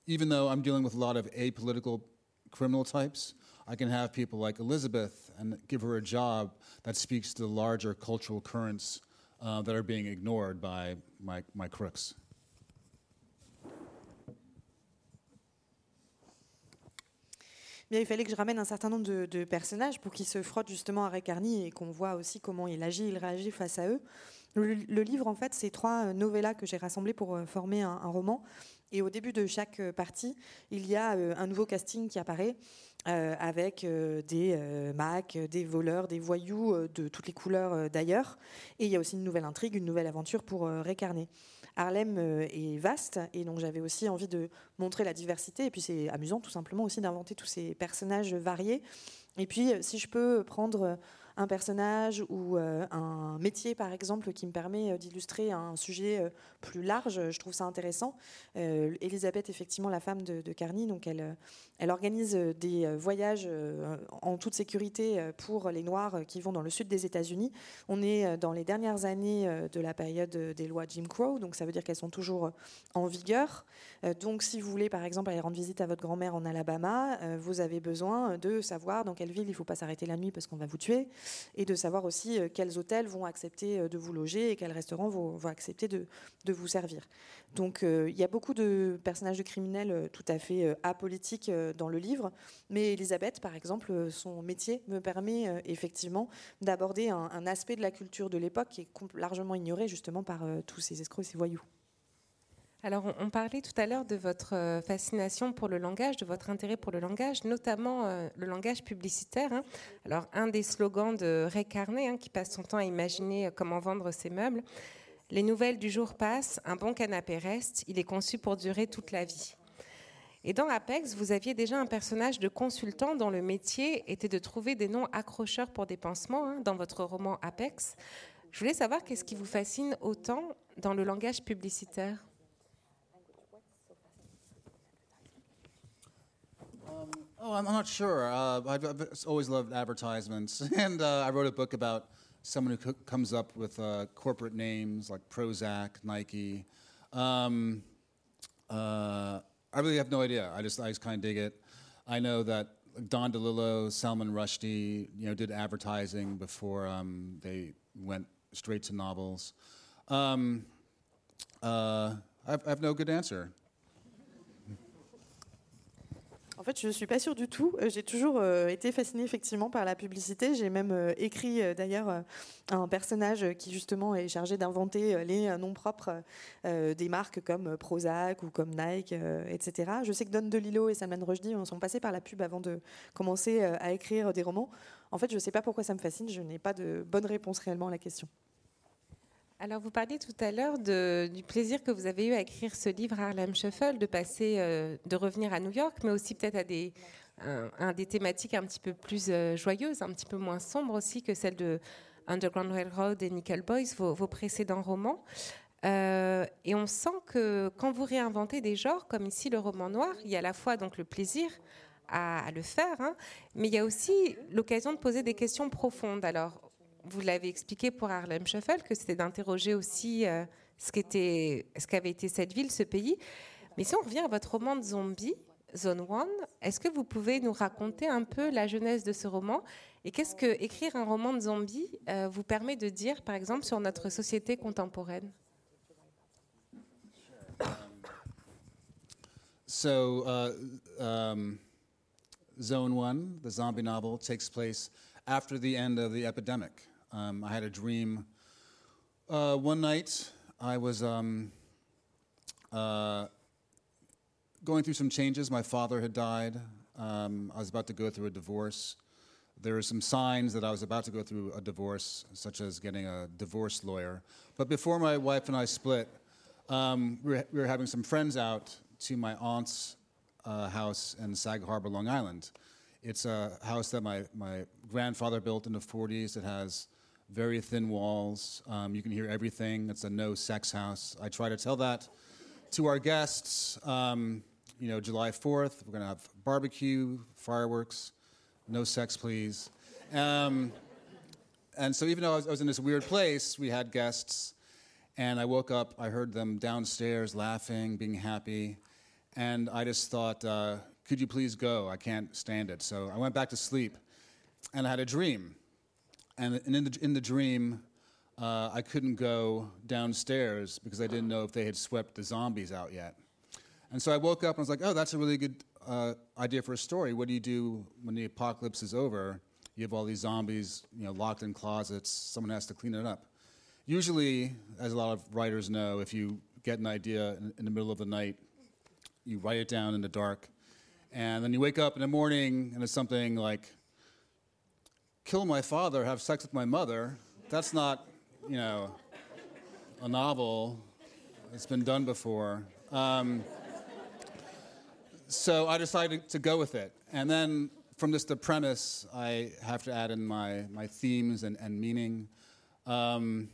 Speaker 2: even though I'm dealing with a lot of apolitical criminal types, I can have people like Elizabeth and give her a job that speaks to the larger cultural currents uh, that are being ignored by my, my crooks.
Speaker 3: Il fallait que je ramène un certain nombre de, personnages pour qu'ils se frottent justement à Ray Carney et qu'on voit aussi comment il agit, il réagit face à eux. Le, livre, en fait, c'est trois novellas que j'ai rassemblés pour euh, former un, roman. Et au début de chaque euh, partie, il y a euh, un nouveau casting qui apparaît. Euh, avec euh, des euh, macs, des voleurs, des voyous de toutes les couleurs d'ailleurs. Et il y a aussi une nouvelle intrigue, une nouvelle aventure pour récarner. Harlem est vaste et donc j'avais aussi envie de montrer la diversité et puis c'est amusant tout simplement aussi d'inventer tous ces personnages variés. Et puis si je peux prendre un personnage ou euh, un métier, par exemple, qui me permet euh, d'illustrer un sujet euh, plus large. Je trouve ça intéressant. Elisabeth, effectivement, la femme de, de donc elle organise des voyages en toute sécurité pour les Noirs qui vont dans le sud des États-Unis. On est dans les dernières années de la période des lois Jim Crow, donc ça veut dire qu'elles sont toujours en vigueur. Donc, si vous voulez, par exemple, aller rendre visite à votre grand-mère en Alabama, vous avez besoin de savoir dans quelle ville il ne faut pas s'arrêter la nuit parce qu'on va vous tuer et de savoir aussi euh, quels hôtels vont accepter euh, de vous loger et quels restaurants vont, accepter de, de, vous servir. Donc euh, il y a beaucoup de personnages de criminels tout à fait apolitiques dans le livre, mais Elisabeth, par exemple, son métier me permet effectivement d'aborder un, un, aspect de la culture de l'époque qui est largement ignoré justement par tous ces escrocs et ces voyous.
Speaker 1: Alors, on, parlait tout à l'heure de votre euh, fascination pour le langage, de votre intérêt pour le langage, notamment euh, le langage publicitaire. Hein. Alors, un des slogans de Ray Carney, hein, qui passe son temps à imaginer euh, comment vendre ses meubles, les nouvelles du jour passent, un bon canapé reste, il est conçu pour durer toute la vie. Et dans Apex, vous aviez déjà un personnage de consultant dont le métier était de trouver des noms accrocheurs pour des pansements hein, dans votre roman Apex. Je voulais savoir qu'est-ce qui vous fascine autant dans le langage publicitaire?
Speaker 2: Oh, I'm, not sure. Uh, I've, I've, always loved advertisements, and uh, I wrote a book about someone who comes up with uh, corporate names like Prozac, Nike. Um, uh, I really have no idea. I just I just kind of dig it. I know that Don DeLillo, Salman Rushdie, you know, did advertising before um, they went straight to novels. Um, uh, I have no good answer.
Speaker 3: En fait, je ne suis pas sûre du tout. Euh, j'ai toujours euh, été fascinée effectivement par la publicité. J'ai même euh, écrit d'ailleurs un personnage qui justement est chargé d'inventer les noms propres des marques comme Prozac ou comme Nike, etc. Je sais que Don DeLillo et Salman Rushdie sont passés par la pub avant de commencer à écrire des romans. En fait, je ne sais pas pourquoi ça me fascine. Je n'ai pas de bonne réponse réellement à la question.
Speaker 1: Alors, vous parliez tout à l'heure du plaisir que vous avez eu à écrire ce livre Harlem Shuffle, de passer, euh, de revenir à New York, mais aussi peut-être à des, un, des thématiques un petit peu plus euh, joyeuses, un petit peu moins sombres aussi que celle de Underground Railroad et Nickel Boys, vos, précédents romans. Euh, et on sent que quand vous réinventez des genres, comme ici le roman noir, il y a à la fois donc le plaisir à, le faire, hein, mais il y a aussi l'occasion de poser des questions profondes. Alors, vous l'avez expliqué pour Harlem Shuffle, que c'était d'interroger aussi euh, ce qu'avait été cette ville, ce pays. Mais si on revient à votre roman de zombie, Zone One, est-ce que vous pouvez nous raconter un peu la jeunesse de ce roman? Et qu'est-ce que écrire un roman de zombie euh, vous permet de dire, par exemple, sur notre société contemporaine?
Speaker 2: So, uh, um, Zone One, the zombie novel, takes place after the end of the epidemic. Um, I had a dream. Uh, one night, I was um, uh, going through some changes. My father had died. Um, I was about to go through a divorce. There were some signs that I was about to go through a divorce, such as getting a divorce lawyer. But before my wife and I split, um, we, were, we, were, having some friends out to my aunt's uh, house in Sag Harbor, Long Island. It's a house that my, my grandfather built in the 40s. It has very thin walls. Um, you can hear everything. It's a no sex house. I try to tell that to our guests. Um, you know, July 4th, we're going to have barbecue, fireworks, no sex, please. Um, and so, even though I was, I was in this weird place, we had guests. And I woke up, I heard them downstairs laughing, being happy. And I just thought, uh, could you please go? I can't stand it. So I went back to sleep. And I had a dream and, in, the, in the dream, uh, I couldn't go downstairs because I didn't know if they had swept the zombies out yet. And so I woke up and I was like, oh, that's a really good uh, idea for a story. What do you do when the apocalypse is over? You have all these zombies, you know, locked in closets. Someone has to clean it up. Usually, as a lot of writers know, if you get an idea in, in the middle of the night, you write it down in the dark, and then you wake up in the morning and it's something like kill my father, have sex with my mother. That's not, you know, a novel. It's been done before. Um, so I decided to go with it. And then from this, the premise, I have to add in my, my themes and, and meaning. Um,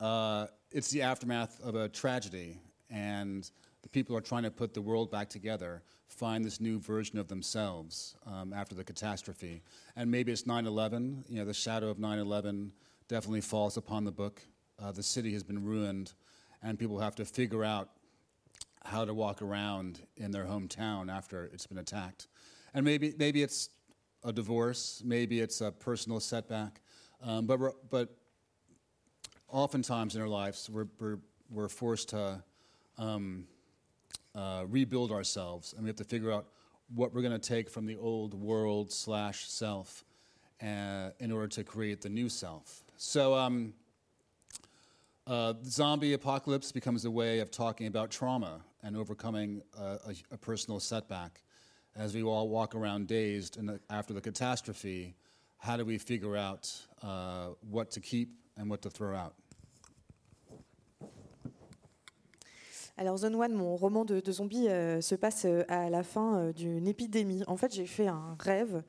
Speaker 2: uh, it's the aftermath of a tragedy, and the people are trying to put the world back together find this new version of themselves um, after the catastrophe. And maybe it's 9 11. You know, the shadow of 9 11 definitely falls upon the book. Uh, the city has been ruined, and people have to figure out how to walk around in their hometown after it's been attacked. And maybe, maybe it's a divorce, maybe it's a personal setback, um, but, but oftentimes in our lives, we're, we're, we're forced to. Um, uh, rebuild ourselves, and we have to figure out what we're going to take from the old world slash self uh, in order to create the new self. So, um, uh, zombie apocalypse becomes a way of talking about trauma and overcoming a, a, a personal setback. As we all walk around dazed the, after the catastrophe, how do we figure out uh, what to keep and what to throw out?
Speaker 3: Alors Zone One, mon roman de, zombies, euh, se passe euh, à la fin euh, d'une épidémie. En fait, j'ai fait un rêve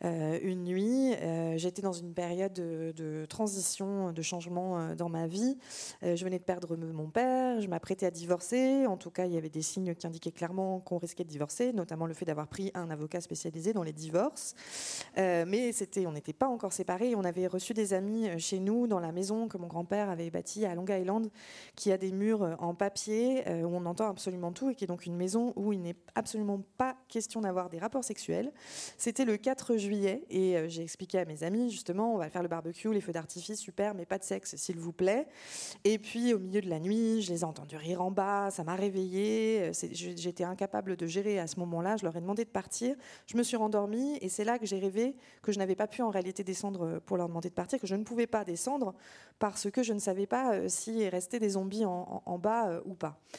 Speaker 3: une nuit. J'étais dans une période de, transition, de changement dans ma vie. je venais de perdre mon père. Je m'apprêtais à divorcer. En tout cas, il y avait des signes qui indiquaient clairement qu'on risquait de divorcer, notamment le fait d'avoir pris un avocat spécialisé dans les divorces. mais on n'était pas encore séparés. On avait reçu des amis chez nous dans la maison que mon grand-père avait bâtie à Long Island, qui a des murs en papier euh, où on entend absolument tout et qui est donc une maison où il n'est absolument pas question d'avoir des rapports sexuels. C'était le 4 juillet et euh, j'ai expliqué à mes amis justement, on va faire le barbecue, les feux d'artifice, super, mais pas de sexe s'il vous plaît. Et puis au milieu de la nuit, je les ai entendus rire en bas, ça m'a réveillée. Euh, j'étais incapable de gérer à ce moment-là. Je leur ai demandé de partir. Je me suis rendormie et c'est là que j'ai rêvé que je n'avais pas pu en réalité descendre pour leur demander de partir, que je ne pouvais pas descendre parce que je ne savais pas s'il restait des zombies en bas ou pas.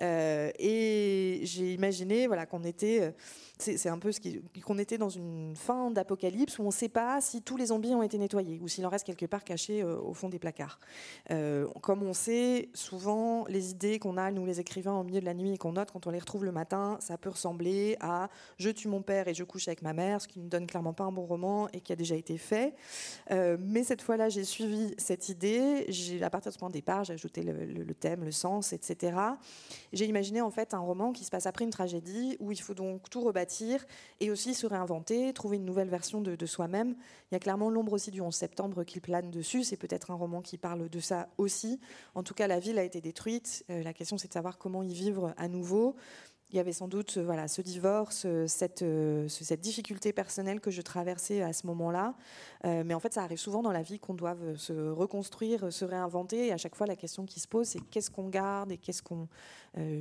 Speaker 3: et j'ai imaginé voilà, qu'on était, euh, c'est un peu ce qu'on était dans une fin d'apocalypse où on ne sait pas si tous les zombies ont été nettoyés ou s'il en reste quelque part caché euh, au fond des placards. comme on sait, souvent les idées qu'on a, nous les écrivains, au milieu de la nuit et qu'on note quand on les retrouve le matin, ça peut ressembler à je tue mon père et je couche avec ma mère, ce qui ne donne clairement pas un bon roman et qui a déjà été fait. mais cette fois-là, j'ai suivi cette idée. À partir de ce point de départ, j'ai ajouté le thème, le sens, etc. J'ai imaginé en fait un roman qui se passe après une tragédie où il faut donc tout rebâtir et aussi se réinventer, trouver une nouvelle version de, soi-même. Il y a clairement l'ombre aussi du 11 septembre qui plane dessus. C'est peut-être un roman qui parle de ça aussi. En tout cas, la ville a été détruite. Euh, la question, c'est de savoir comment y vivre à nouveau il y avait sans doute voilà, ce divorce, euh, cette, euh, cette difficulté personnelle que je traversais à ce moment-là. Euh, mais en fait, ça arrive souvent dans la vie qu'on doive se reconstruire, se réinventer. Et à chaque fois, la question qui se pose, c'est qu'est-ce qu'on garde et qu'est-ce qu'on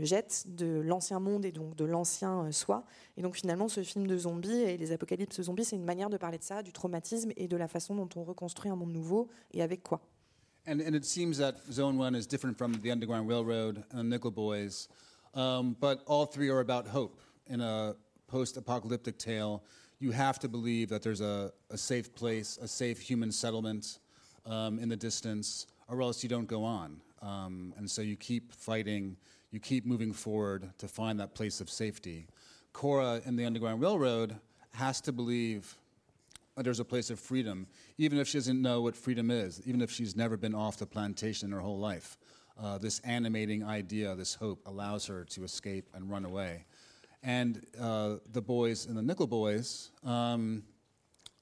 Speaker 3: jette de l'ancien monde et donc de l'ancien soi. Et donc finalement, ce film de zombies et les apocalypses zombies, c'est une manière de parler de ça, du traumatisme et de la façon dont on reconstruit un monde nouveau et avec quoi.
Speaker 2: And, and it seems that Zone 1 is different from the Underground Railroad and Nickel Boys. Um, but all three are about hope. In a post apocalyptic tale, you have to believe that there's a, a safe place, a safe human settlement um, in the distance, or else you don't go on. Um, and so you keep fighting, you keep moving forward to find that place of safety. Cora in the Underground Railroad has to believe that there's a place of freedom, even if she doesn't know what freedom is, even if she's never been off the plantation in her whole life uh, this animating idea, this hope, allows her to escape and run away. And uh, the boys in the Nickel Boys um,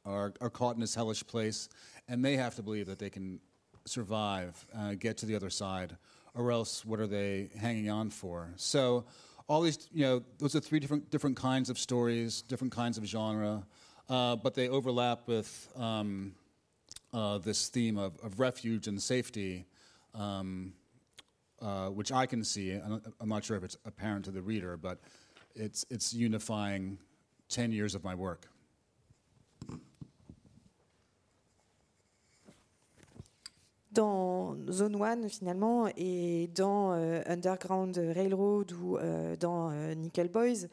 Speaker 2: are, are caught in this hellish place, and they have to believe that they can survive, uh, get to the other side, or else what are they hanging on for? So, all these, you know, those are three different different kinds of stories, different kinds of genre, uh, but they overlap with um, uh, this theme of, of refuge and safety. Um, uh, which I can see. I'm not sure if it's apparent to the reader, but it's, it's unifying 10 years of my work.
Speaker 3: Dans Zone One finalement et dans euh, Underground Railroad ou euh, dans euh, Nickel Boys,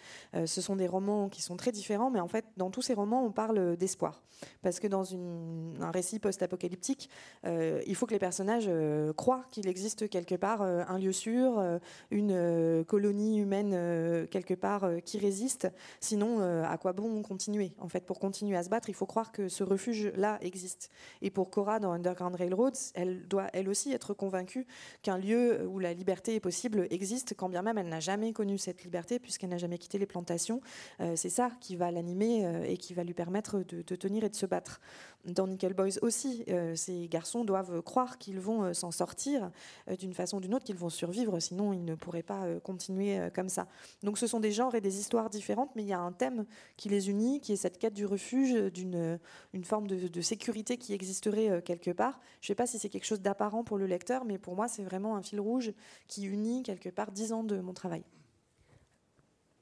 Speaker 3: ce sont des romans qui sont très différents, mais en fait dans tous ces romans on parle d'espoir. Parce que dans un récit post-apocalyptique, il faut que les personnages croient qu'il existe quelque part un lieu sûr, une colonie humaine quelque part qui résiste. Sinon, à quoi bon continuer? En fait, pour continuer à se battre, il faut croire que ce refuge-là existe. Et pour Cora dans Underground Railroad, elle elle doit elle aussi être convaincue qu'un lieu où la liberté est possible existe, quand bien même elle n'a jamais connu cette liberté puisqu'elle n'a jamais quitté les plantations. Euh, c'est ça qui va l'animer euh, et qui va lui permettre de, tenir et de se battre. Dans Nickel Boys aussi, euh, ces garçons doivent croire qu'ils vont s'en sortir d'une façon ou d'une autre, qu'ils vont survivre, sinon ils ne pourraient pas continuer comme ça. Donc ce sont des genres et des histoires différentes, mais il y a un thème qui les unit, qui est cette quête du refuge, d'une une forme de, de sécurité qui existerait quelque part. Je ne sais pas si c'est quelque chose d'apparent pour le lecteur, mais pour moi, c'est vraiment un fil rouge qui unit quelque part dix ans de mon travail.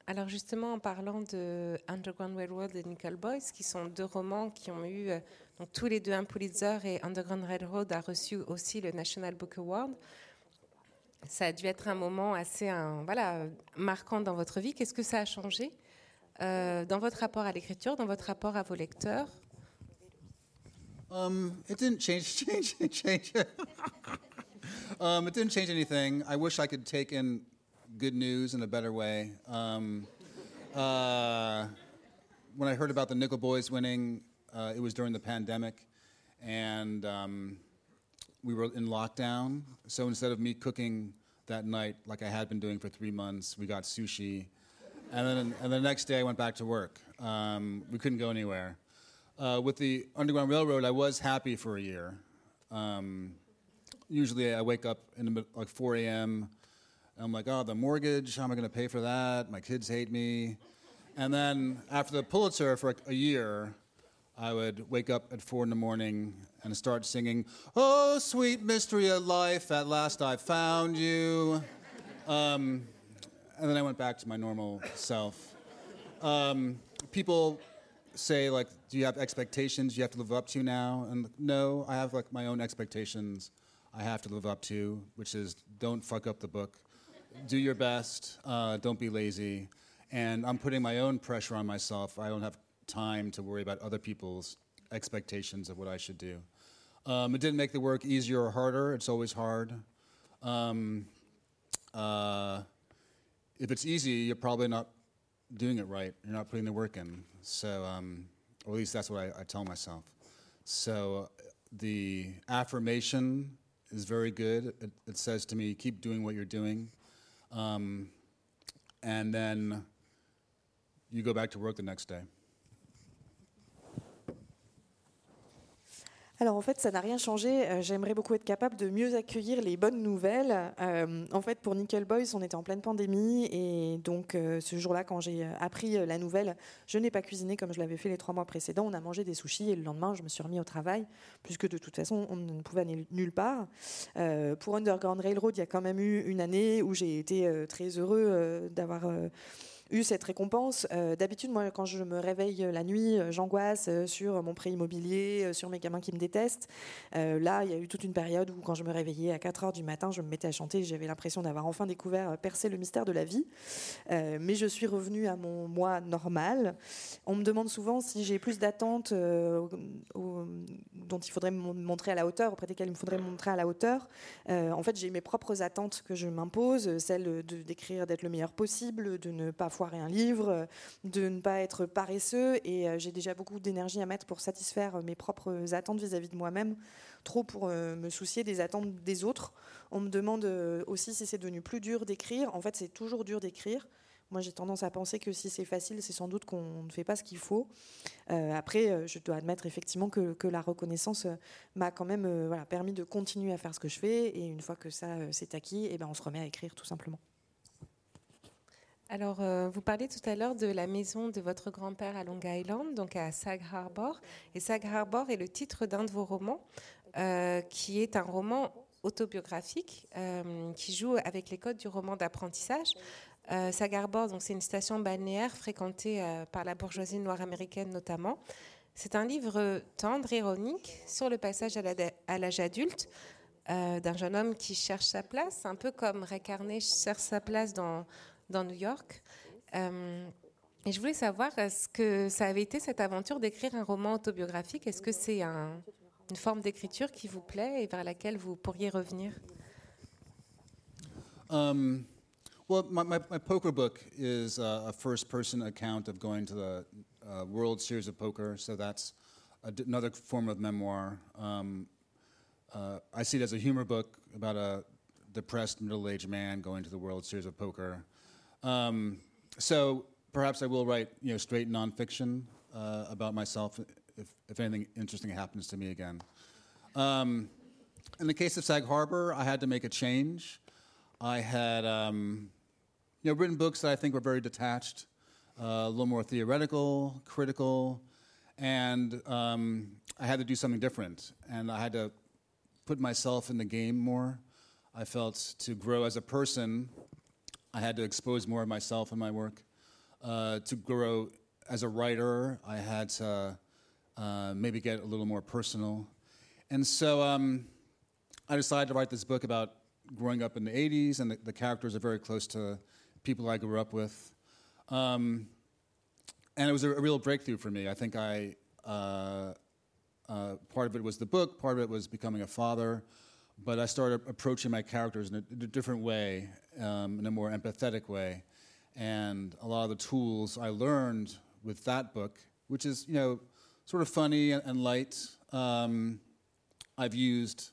Speaker 1: Alors justement, en parlant de Underground Railroad et Nickel Boys, qui sont deux romans qui ont eu euh, donc, tous les deux un Pulitzer et Underground Railroad a reçu aussi le National Book Award, ça a dû être un moment assez voilà, marquant dans votre vie. Qu'est-ce que ça a changé euh, dans votre rapport à l'écriture, dans votre rapport à vos lecteurs?
Speaker 2: Um, it didn't change, change, change. um, it didn't change anything. I wish I could take in good news in a better way. Um, uh, when I heard about the Nickel Boys winning, uh, it was during the pandemic, and um, we were in lockdown. So instead of me cooking that night, like I had been doing for three months, we got sushi. And then and the next day, I went back to work. Um, we couldn't go anywhere uh, with the Underground Railroad, I was happy for a year. Um, usually, I wake up in the, like 4 a.m. And I'm like, oh, the mortgage, how am I going to pay for that? My kids hate me. And then after the Pulitzer for a year, I would wake up at four in the morning and start singing, Oh, sweet mystery of life, at last I found you. Um, and then I went back to my normal self. Um, people say like, do you have expectations you have to live up to now? And no, I have like my own expectations I have to live up to, which is don't fuck up the book. do your best. Uh, don't be lazy. And I'm putting my own pressure on myself. I don't have time to worry about other people's expectations of what I should do. Um, it didn't make the work easier or harder. It's always hard. Um, uh, if it's easy, you're probably not doing it right. You're not putting the work in. So, um, or at least that's what I, I tell myself. So, the affirmation is very good. It, it, says to me, keep doing what you're doing. Um, and then you go back to work the next day.
Speaker 3: Alors en fait, ça n'a rien changé. Euh, j'aimerais beaucoup être capable de mieux accueillir les bonnes nouvelles. Euh, en fait, pour Nickel Boys, on était en pleine pandémie et donc euh, ce jour-là, quand j'ai appris la nouvelle, je n'ai pas cuisiné comme je l'avais fait les trois mois précédents. On a mangé des sushis et le lendemain, je me suis remis au travail puisque de toute façon, on ne pouvait aller nulle part. pour Underground Railroad, il y a quand même eu une année où j'ai été très heureux d'avoir eu cette récompense. Euh, d'habitude, moi, quand je me réveille la nuit, euh, j'angoisse euh, sur mon prêt immobilier, sur mes gamins qui me détestent. là, il y a eu toute une période où, quand je me réveillais à 4 heures du matin, je me mettais à chanter. J'avais l'impression d'avoir enfin découvert, percé le mystère de la vie. mais je suis revenue à mon moi normal. On me demande souvent si j'ai plus d'attentes dont il faudrait me montrer à la hauteur, auprès desquelles il me faudrait me montrer à la hauteur. en fait, j'ai mes propres attentes que je m'impose, celles d'écrire, d'être le meilleur possible, de ne pas un livre, de ne pas être paresseux. Et euh, j'ai déjà beaucoup d'énergie à mettre pour satisfaire mes propres attentes vis-à-vis de moi-même, trop pour euh, me soucier des attentes des autres. On me demande euh, aussi si c'est devenu plus dur d'écrire. En fait, c'est toujours dur d'écrire. Moi, j'ai tendance à penser que si c'est facile, c'est sans doute qu'on ne fait pas ce qu'il faut. après, je dois admettre effectivement que, la reconnaissance m'a quand même voilà, permis de continuer à faire ce que je fais. Et une fois que ça s'est acquis, eh ben, on se remet à écrire tout simplement.
Speaker 1: Alors, euh, vous parliez tout à l'heure de la maison de votre grand-père à Long Island, donc à Sag Harbor. Et Sag Harbor est le titre d'un de vos romans, euh, qui est un roman autobiographique euh, qui joue avec les codes du roman d'apprentissage. Sag Harbor, donc c'est une station balnéaire fréquentée par la bourgeoisie noire américaine notamment. C'est un livre tendre, ironique, sur le passage à l'âge adulte d'un jeune homme qui cherche sa place, un peu comme Ray Carney cherche sa place dans dans New York. Euh, et je voulais savoir, est-ce que ça avait été cette aventure d'écrire un roman autobiographique? Est-ce que c'est un, une forme d'écriture qui vous plaît et vers laquelle vous pourriez revenir?
Speaker 2: Um, Well, my, poker book is a first person account of going to the uh, World Series of Poker, so that's another form of memoir. Um, uh, I see it as a humor book about a depressed middle aged man going to the World Series of Poker. Um, so perhaps I will write, you know, straight nonfiction uh, about myself if, if anything interesting happens to me again. Um, in the case of Sag Harbor, I had to make a change. I had, um, you know, written books that I think were very detached, uh, a little more theoretical, critical, and um, I had to do something different. And I had to put myself in the game more. I felt to grow as a person I had to expose more of myself in my work. Uh, to grow as a writer, I had to uh, maybe get a little more personal. And so um, I decided to write this book about growing up in the 80s, and the, the characters are very close to people I grew up with. Um, and it was a, a, real breakthrough for me. I think I, uh, uh part of it was the book, part of it was becoming a father, but I started approaching my characters in a, different way, um, in a more empathetic way. And a lot of the tools I learned with that book, which is, you know, sort of funny and, and light, um, I've used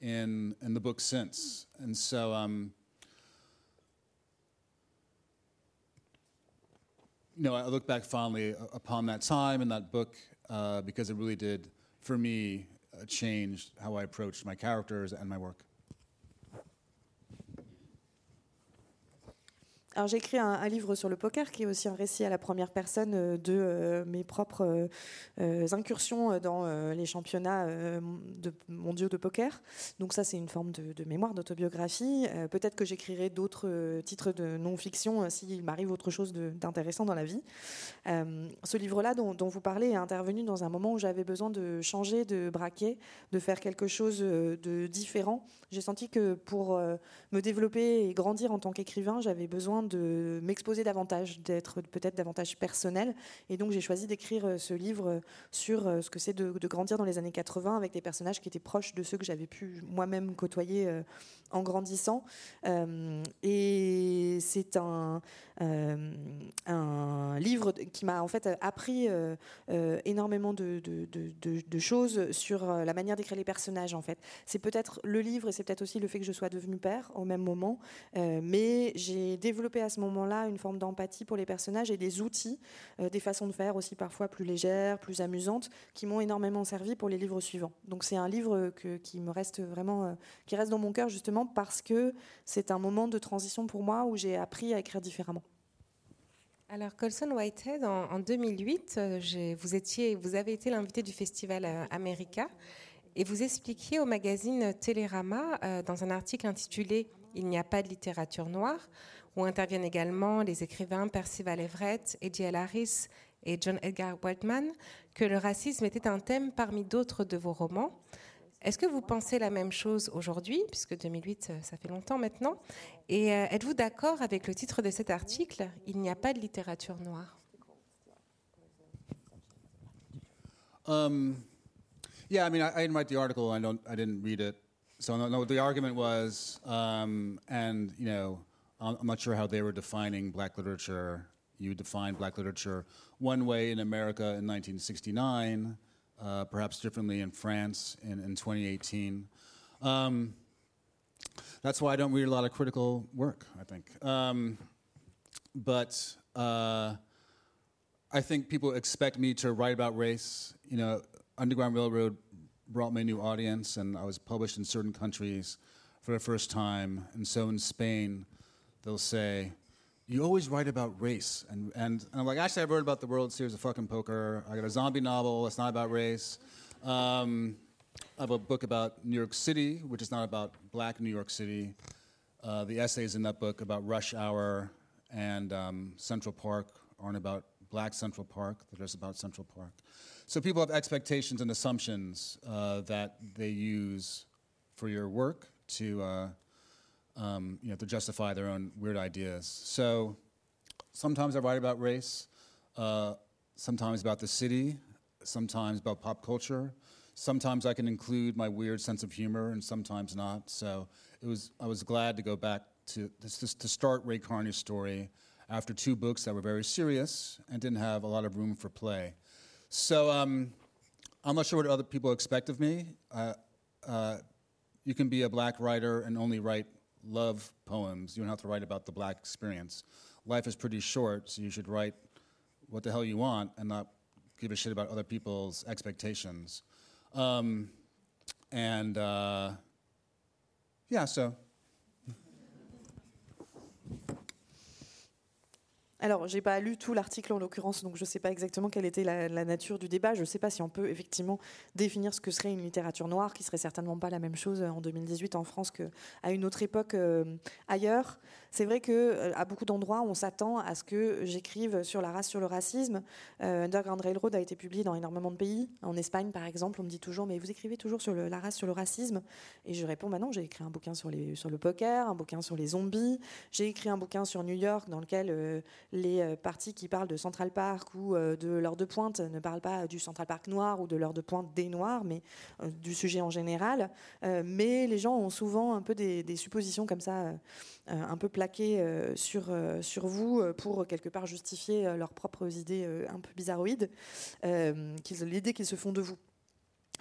Speaker 2: in, in the book since. And so, um, you know, I look back fondly upon that time and that book uh, because it really did, for me, uh, changed how I approached my characters and my work.
Speaker 3: Alors j'ai écrit un, livre sur le poker qui est aussi un récit à la première personne euh, de euh, mes propres euh, incursions dans les championnats de, mondiaux de poker. Donc ça c'est une forme de, mémoire, d'autobiographie. Peut-être que j'écrirai d'autres titres de non-fiction s'il m'arrive autre chose d'intéressant dans la vie. ce livre-là dont, dont, vous parlez est intervenu dans un moment où j'avais besoin de changer, de braquer, de faire quelque chose de différent. J'ai senti que pour me développer et grandir en tant qu'écrivain, j'avais besoin de m'exposer davantage, d'être peut-être davantage personnel. Et donc j'ai choisi d'écrire euh, ce livre euh, sur euh, ce que c'est de, grandir dans les années 80 avec des personnages qui étaient proches de ceux que j'avais pu moi-même côtoyer en grandissant. et c'est un, livre qui m'a en fait appris énormément de, de, choses sur la manière d'écrire les personnages. En fait, c'est peut-être le livre et c'est peut-être aussi le fait que je sois devenue père au même moment, mais j'ai développé à ce moment-là une forme d'empathie pour les personnages et des outils, euh, des façons de faire aussi parfois plus légères, plus amusantes, qui m'ont énormément servi pour les livres suivants. Donc c'est un livre qui me reste vraiment, euh, qui reste dans mon cœur justement parce que c'est un moment de transition pour moi où j'ai appris à écrire différemment.
Speaker 1: Alors Colson Whitehead, en, 2008, euh, vous, étiez, vous avez été l'invité du festival America et vous expliquiez au magazine Télérama, dans un article intitulé Il n'y a pas de littérature noire, où interviennent également les écrivains Percival Everett, Eddie Harris et John Edgar Whiteman, que le racisme était un thème parmi d'autres de vos romans. Est-ce que vous pensez la même chose aujourd'hui, puisque 2008, euh, ça fait longtemps maintenant Et euh, êtes-vous d'accord avec le titre de cet article Il n'y a pas de littérature noire
Speaker 2: um, Yeah, I mean, I, didn't write the article. I don't. I didn't read it. So no, the argument was, um, and you know, I'm not sure how they were defining black literature. You defined black literature one way in America in 1969, uh, perhaps differently in France in, in 2018. Um, that's why I don't read a lot of critical work, I think. Um, but uh, I think people expect me to write about race. You know, Underground Railroad brought me a new audience, and I was published in certain countries for the first time. And so in Spain, they'll say, you always write about race. And, and, and, I'm like, actually, I've wrote about the World Series of fucking poker. I got a zombie novel. It's not about race. Um, I have a book about New York City, which is not about black New York City. Uh, the essays in that book about Rush Hour and um, Central Park aren't about black Central Park, they're just about Central Park. So people have expectations and assumptions uh, that they use for your work to. Uh, um, you know, to justify their own weird ideas. So sometimes I write about race, uh, sometimes about the city, sometimes about pop culture. Sometimes I can include my weird sense of humor, and sometimes not. So it was I was glad to go back to this, to start Ray Carney's story after two books that were very serious and didn't have a lot of room for play. So um, I'm not sure what other people expect of me. Uh, uh, you can be a black writer and only write love poems. You don't have to write about the black experience. Life is pretty short, so you should write what the hell you want and not give a shit about other people's expectations. Um, and uh, yeah, so
Speaker 3: Alors, j'ai pas lu tout l'article en l'occurrence, donc je ne sais pas exactement quelle était la, nature du débat. Je ne sais pas si on peut effectivement définir ce que serait une littérature noire, qui serait certainement pas la même chose en 2018 en France qu'à une autre époque euh, ailleurs. C'est vrai que euh, à beaucoup d'endroits, on s'attend à ce que j'écrive sur la race, sur le racisme. Euh, Underground Railroad a été publié dans énormément de pays. En Espagne, par exemple, on me dit toujours, mais vous écrivez toujours sur la race, sur le racisme. Et je réponds, bah non, j'ai écrit un bouquin sur, les, le poker, un bouquin sur les zombies. J'ai écrit un bouquin sur New York dans lequel les euh, parties qui parlent de Central Park ou de l'heure de pointe ne parlent pas du Central Park noir ou de l'heure de pointe des noirs, mais du sujet en général. mais les gens ont souvent un peu des, suppositions comme ça, un peu plaquées sur, sur vous pour quelque part justifier leurs propres idées un peu bizarroïdes, l'idée qu'ils se font de vous.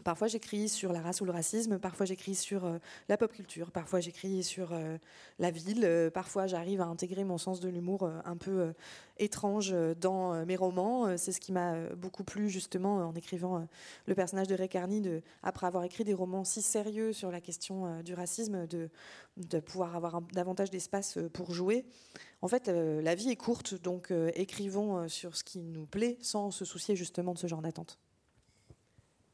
Speaker 3: Parfois j'écris sur la race ou le racisme, parfois j'écris sur euh, la pop culture, parfois j'écris sur euh, la ville, euh, parfois j'arrive à intégrer mon sens de l'humour un peu étrange dans mes romans. C'est ce qui m'a beaucoup plu justement en écrivant le personnage de Ray Carney, de, après avoir écrit des romans si sérieux sur la question du racisme, de, pouvoir avoir davantage d'espace pour jouer. En fait, la vie est courte, donc écrivons sur ce qui nous plaît sans se soucier justement de ce genre d'attente.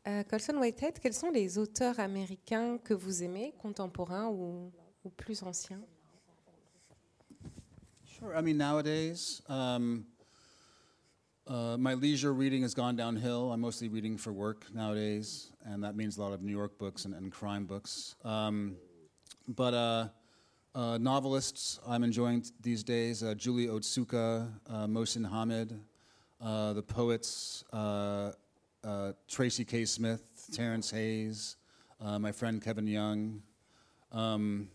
Speaker 1: Euh, Colson Whitehead, quels sont les auteurs américains que vous aimez, contemporains ou, plus anciens?
Speaker 2: Sure. I mean, nowadays, um, uh, my leisure reading has gone downhill. I'm mostly reading for work nowadays, and that means a lot of New York books and, crime books. Um, but uh, uh, novelists I'm enjoying these days uh, Julie Otsuka, uh, Mohsin Hamid, uh, the poets uh, Tracy K. Smith, Terrence Hayes, uh, my friend Kevin Young. Um,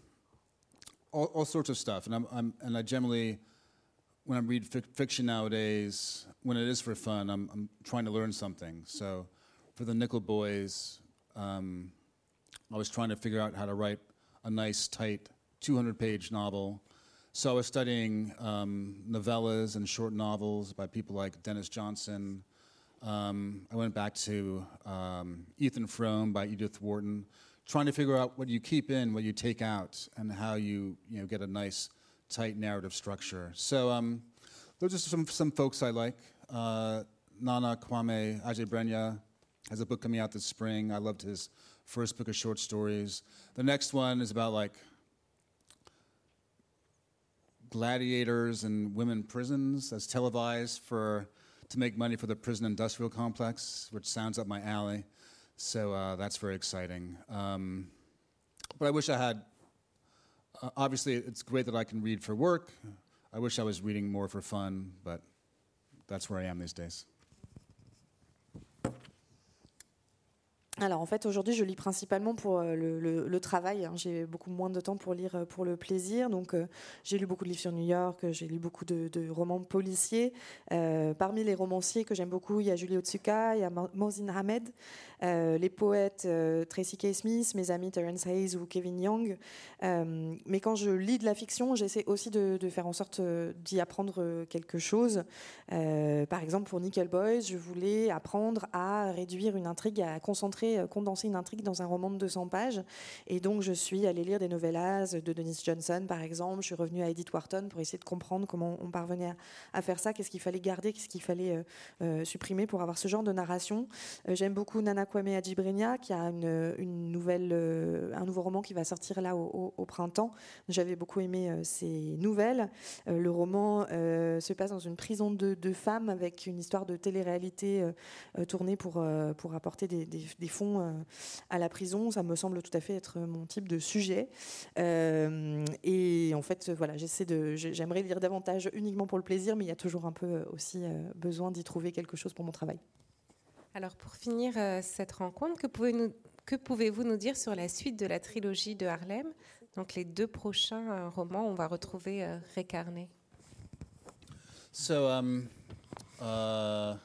Speaker 2: all, all sorts of stuff. And I'm, I'm and I generally, when I read fic- fiction nowadays, when it is for fun, I'm, I'm trying to learn something. So, for the Nickel Boys, um, I was trying to figure out how to write a nice, tight, 200-page novel. So I was studying um, novellas and short novels by people like Dennis Johnson. Um, I went back to um, Ethan Frome by Edith Wharton, trying to figure out what you keep in, what you take out, and how you you know get a nice, tight narrative structure. So um, those are some some folks I like. Uh, Nana Kwame Ajebrenya has a book coming out this spring. I loved his first book of short stories. The next one is about like gladiators and women prisons as televised for to make money for the prison industrial complex, which sounds up my alley. So uh, that's very exciting. Um, but I wish I had. Uh, obviously, it's great that I can read for work. I wish I was reading more for fun, but that's where I am these days.
Speaker 3: Alors en fait aujourd'hui je lis principalement pour euh, le, travail, hein. j'ai beaucoup moins de temps pour lire euh, pour le plaisir, donc euh, j'ai lu beaucoup de livres sur New York, j'ai lu beaucoup de, romans policiers. Parmi les romanciers que j'aime beaucoup, il y a Julie Otsuka, il y a Mo- Mohsin Hamed, les poètes Tracy K. Smith, mes amis Terence Hayes ou Kevin Young. Mais quand je lis de la fiction, j'essaie aussi de, de faire en sorte d'y apprendre quelque chose. Par exemple, pour Nickel Boys, je voulais apprendre à réduire une intrigue, à concentrer, euh, condenser une intrigue dans un roman de 200 pages. Et donc, je suis allée lire des novellas de Dennis Johnson, par exemple. Je suis revenue à Edith Wharton pour essayer de comprendre comment on parvenait à, faire ça, qu'est-ce qu'il fallait garder, qu'est-ce qu'il fallait euh, euh, supprimer pour avoir ce genre de narration. J'aime beaucoup Nana Kwame Adjibrenia, qui a une, nouvelle, un nouveau roman qui va sortir là au, printemps. J'avais beaucoup aimé ces nouvelles. Le roman se passe dans une prison de, femmes avec une histoire de télé-réalité tournée pour, pour apporter des, des- des euh, à la prison. Ça me semble tout à fait être mon type de sujet. Euh, et en fait, voilà, j'essaie de, j'ai- j'aimerais lire davantage uniquement pour le plaisir, mais il y a toujours un peu euh, aussi euh, besoin d'y trouver quelque chose pour mon travail.
Speaker 1: Alors pour finir euh, cette rencontre, que pouvez-vous nous dire sur la suite de la trilogie de Harlem? Donc les deux prochains euh, romans, on va retrouver euh, Ray Carney.
Speaker 2: So, um, uh,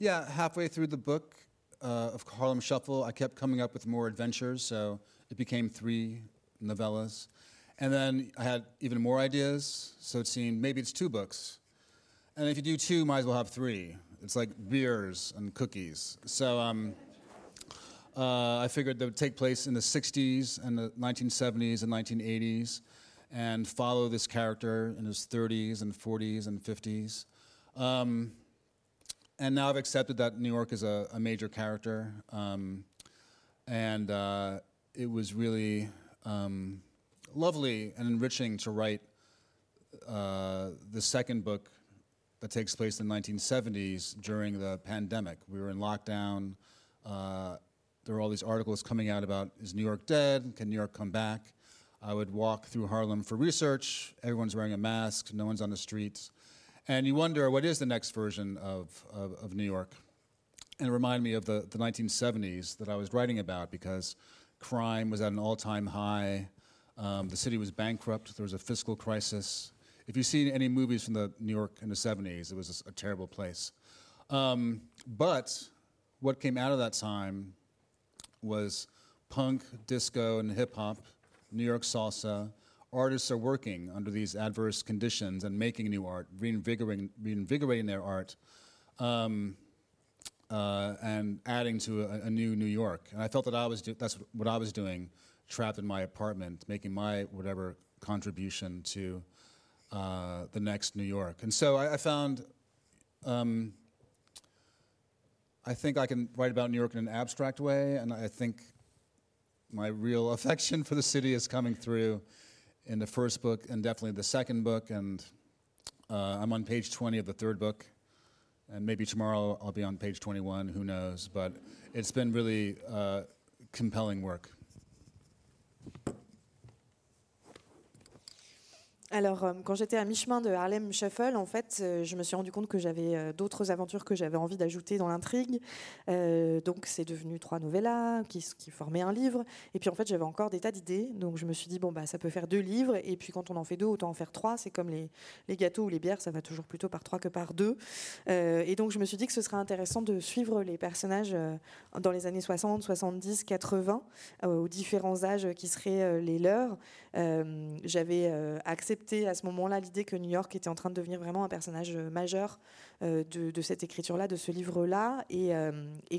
Speaker 2: yeah, halfway through the book uh, of Harlem Shuffle, I kept coming up with more adventures, so it became three novellas. And then I had even more ideas, so it seemed maybe it's two books. And if you do two, might as well have three. It's like beers and cookies. So um, uh, I figured they would take place in the 60s and the 1970s and 1980s and follow this character in his 30s and 40s and 50s. Um, and now I've accepted that New York is a, a major character. Um, and uh, it was really um, lovely and enriching to write uh, the second book that takes place in the 1970s during the pandemic. We were in lockdown. Uh, there were all these articles coming out about is New York dead? Can New York come back? I would walk through Harlem for research. Everyone's wearing a mask, no one's on the streets. And you wonder what is the next version of, of, of New York? And it reminded me of the, the 1970s that I was writing about because crime was at an all time high. Um, the city was bankrupt. There was a fiscal crisis. If you've seen any movies from the New York in the 70s, it was a, terrible place. Um, but what came out of that time was punk, disco, and hip hop, New York salsa. Artists are working under these adverse conditions and making new art, reinvigorating, reinvigorating their art, um, uh, and adding to a, a new New York. And I felt that I was do- that's what I was doing, trapped in my apartment, making my whatever contribution to uh, the next New York. And so I, I found, um, I think I can write about New York in an abstract way, and I think my real affection for the city is coming through in the first book and definitely the second book. And uh, I'm on page 20 of the third book. And maybe tomorrow I'll be on page 21, who knows. But it's been really uh, compelling work.
Speaker 3: Alors, euh, quand j'étais à mi-chemin de Harlem Shuffle, en fait, euh, je me suis rendu compte que j'avais euh, d'autres aventures que j'avais envie d'ajouter dans l'intrigue. donc, c'est devenu trois novellas qui, formaient un livre. Et puis, en fait, j'avais encore des tas d'idées. Donc, je me suis dit, bon, bah, ça peut faire deux livres. Et puis, quand on en fait deux, autant en faire trois. C'est comme les, les, gâteaux ou les bières, ça va toujours plutôt par trois que par deux. et donc, je me suis dit que ce serait intéressant de suivre les personnages dans les années 60, 70, 80, aux différents âges qui seraient les leurs. j'avais accepté à ce moment-là l'idée que New York était en train de devenir vraiment un personnage euh, majeur euh, de, cette écriture-là, de ce livre-là. Et, euh,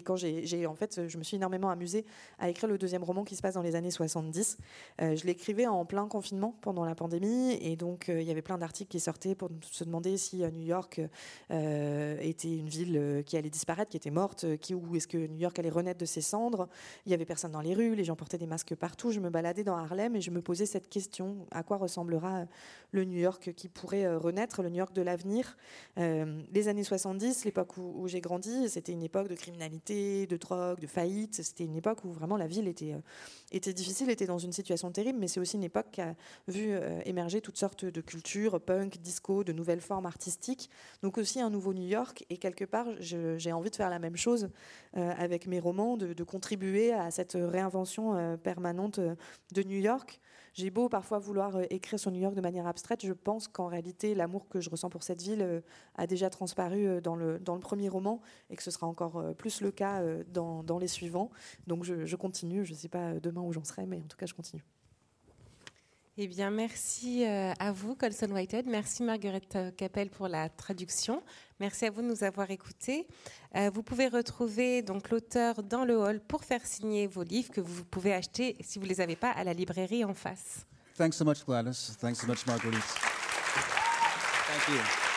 Speaker 3: quand j'ai, en fait, je me suis énormément amusée à écrire le deuxième roman qui se passe dans les années 70. je l'écrivais en plein confinement pendant la pandémie, et donc il y avait plein d'articles qui sortaient pour se demander si New York était une ville qui allait disparaître, qui était morte, qui, ou est-ce que New York allait renaître de ses cendres. Il y avait personne dans les rues, les gens portaient des masques partout. Je me baladais dans Harlem et je me posais cette question à quoi ressemblera le New York qui pourrait euh, renaître, le New York de l'avenir? Euh, années 70, l'époque où, j'ai grandi, c'était une époque de criminalité, de drogue, de faillite. C'était une époque où vraiment la ville était, euh, était difficile, était dans une situation terrible, mais c'est aussi une époque qui a vu émerger toutes sortes de cultures, punk, disco, de nouvelles formes artistiques. Donc aussi un nouveau New York. Et quelque part, j'ai envie de faire la même chose avec mes romans, de, contribuer à cette réinvention permanente de New York. J'ai beau parfois vouloir euh, écrire sur New York de manière abstraite, je pense qu'en réalité, l'amour que je ressens pour cette ville euh, a déjà transparu euh, dans le, dans le premier roman et que ce sera encore plus le cas dans, les suivants. Donc je continue, je ne sais pas demain où j'en serai, mais en tout cas, je continue.
Speaker 1: Eh bien, merci à vous, Colson Whitehead. Merci, Margaret Capel, pour la traduction. Merci à vous de nous avoir écoutés. vous pouvez retrouver donc l'auteur dans le hall pour faire signer vos livres que vous pouvez acheter, si vous ne les avez pas, à la librairie en face.
Speaker 2: Thanks so much, Gladys. Thanks so much, Marguerite. Thank you.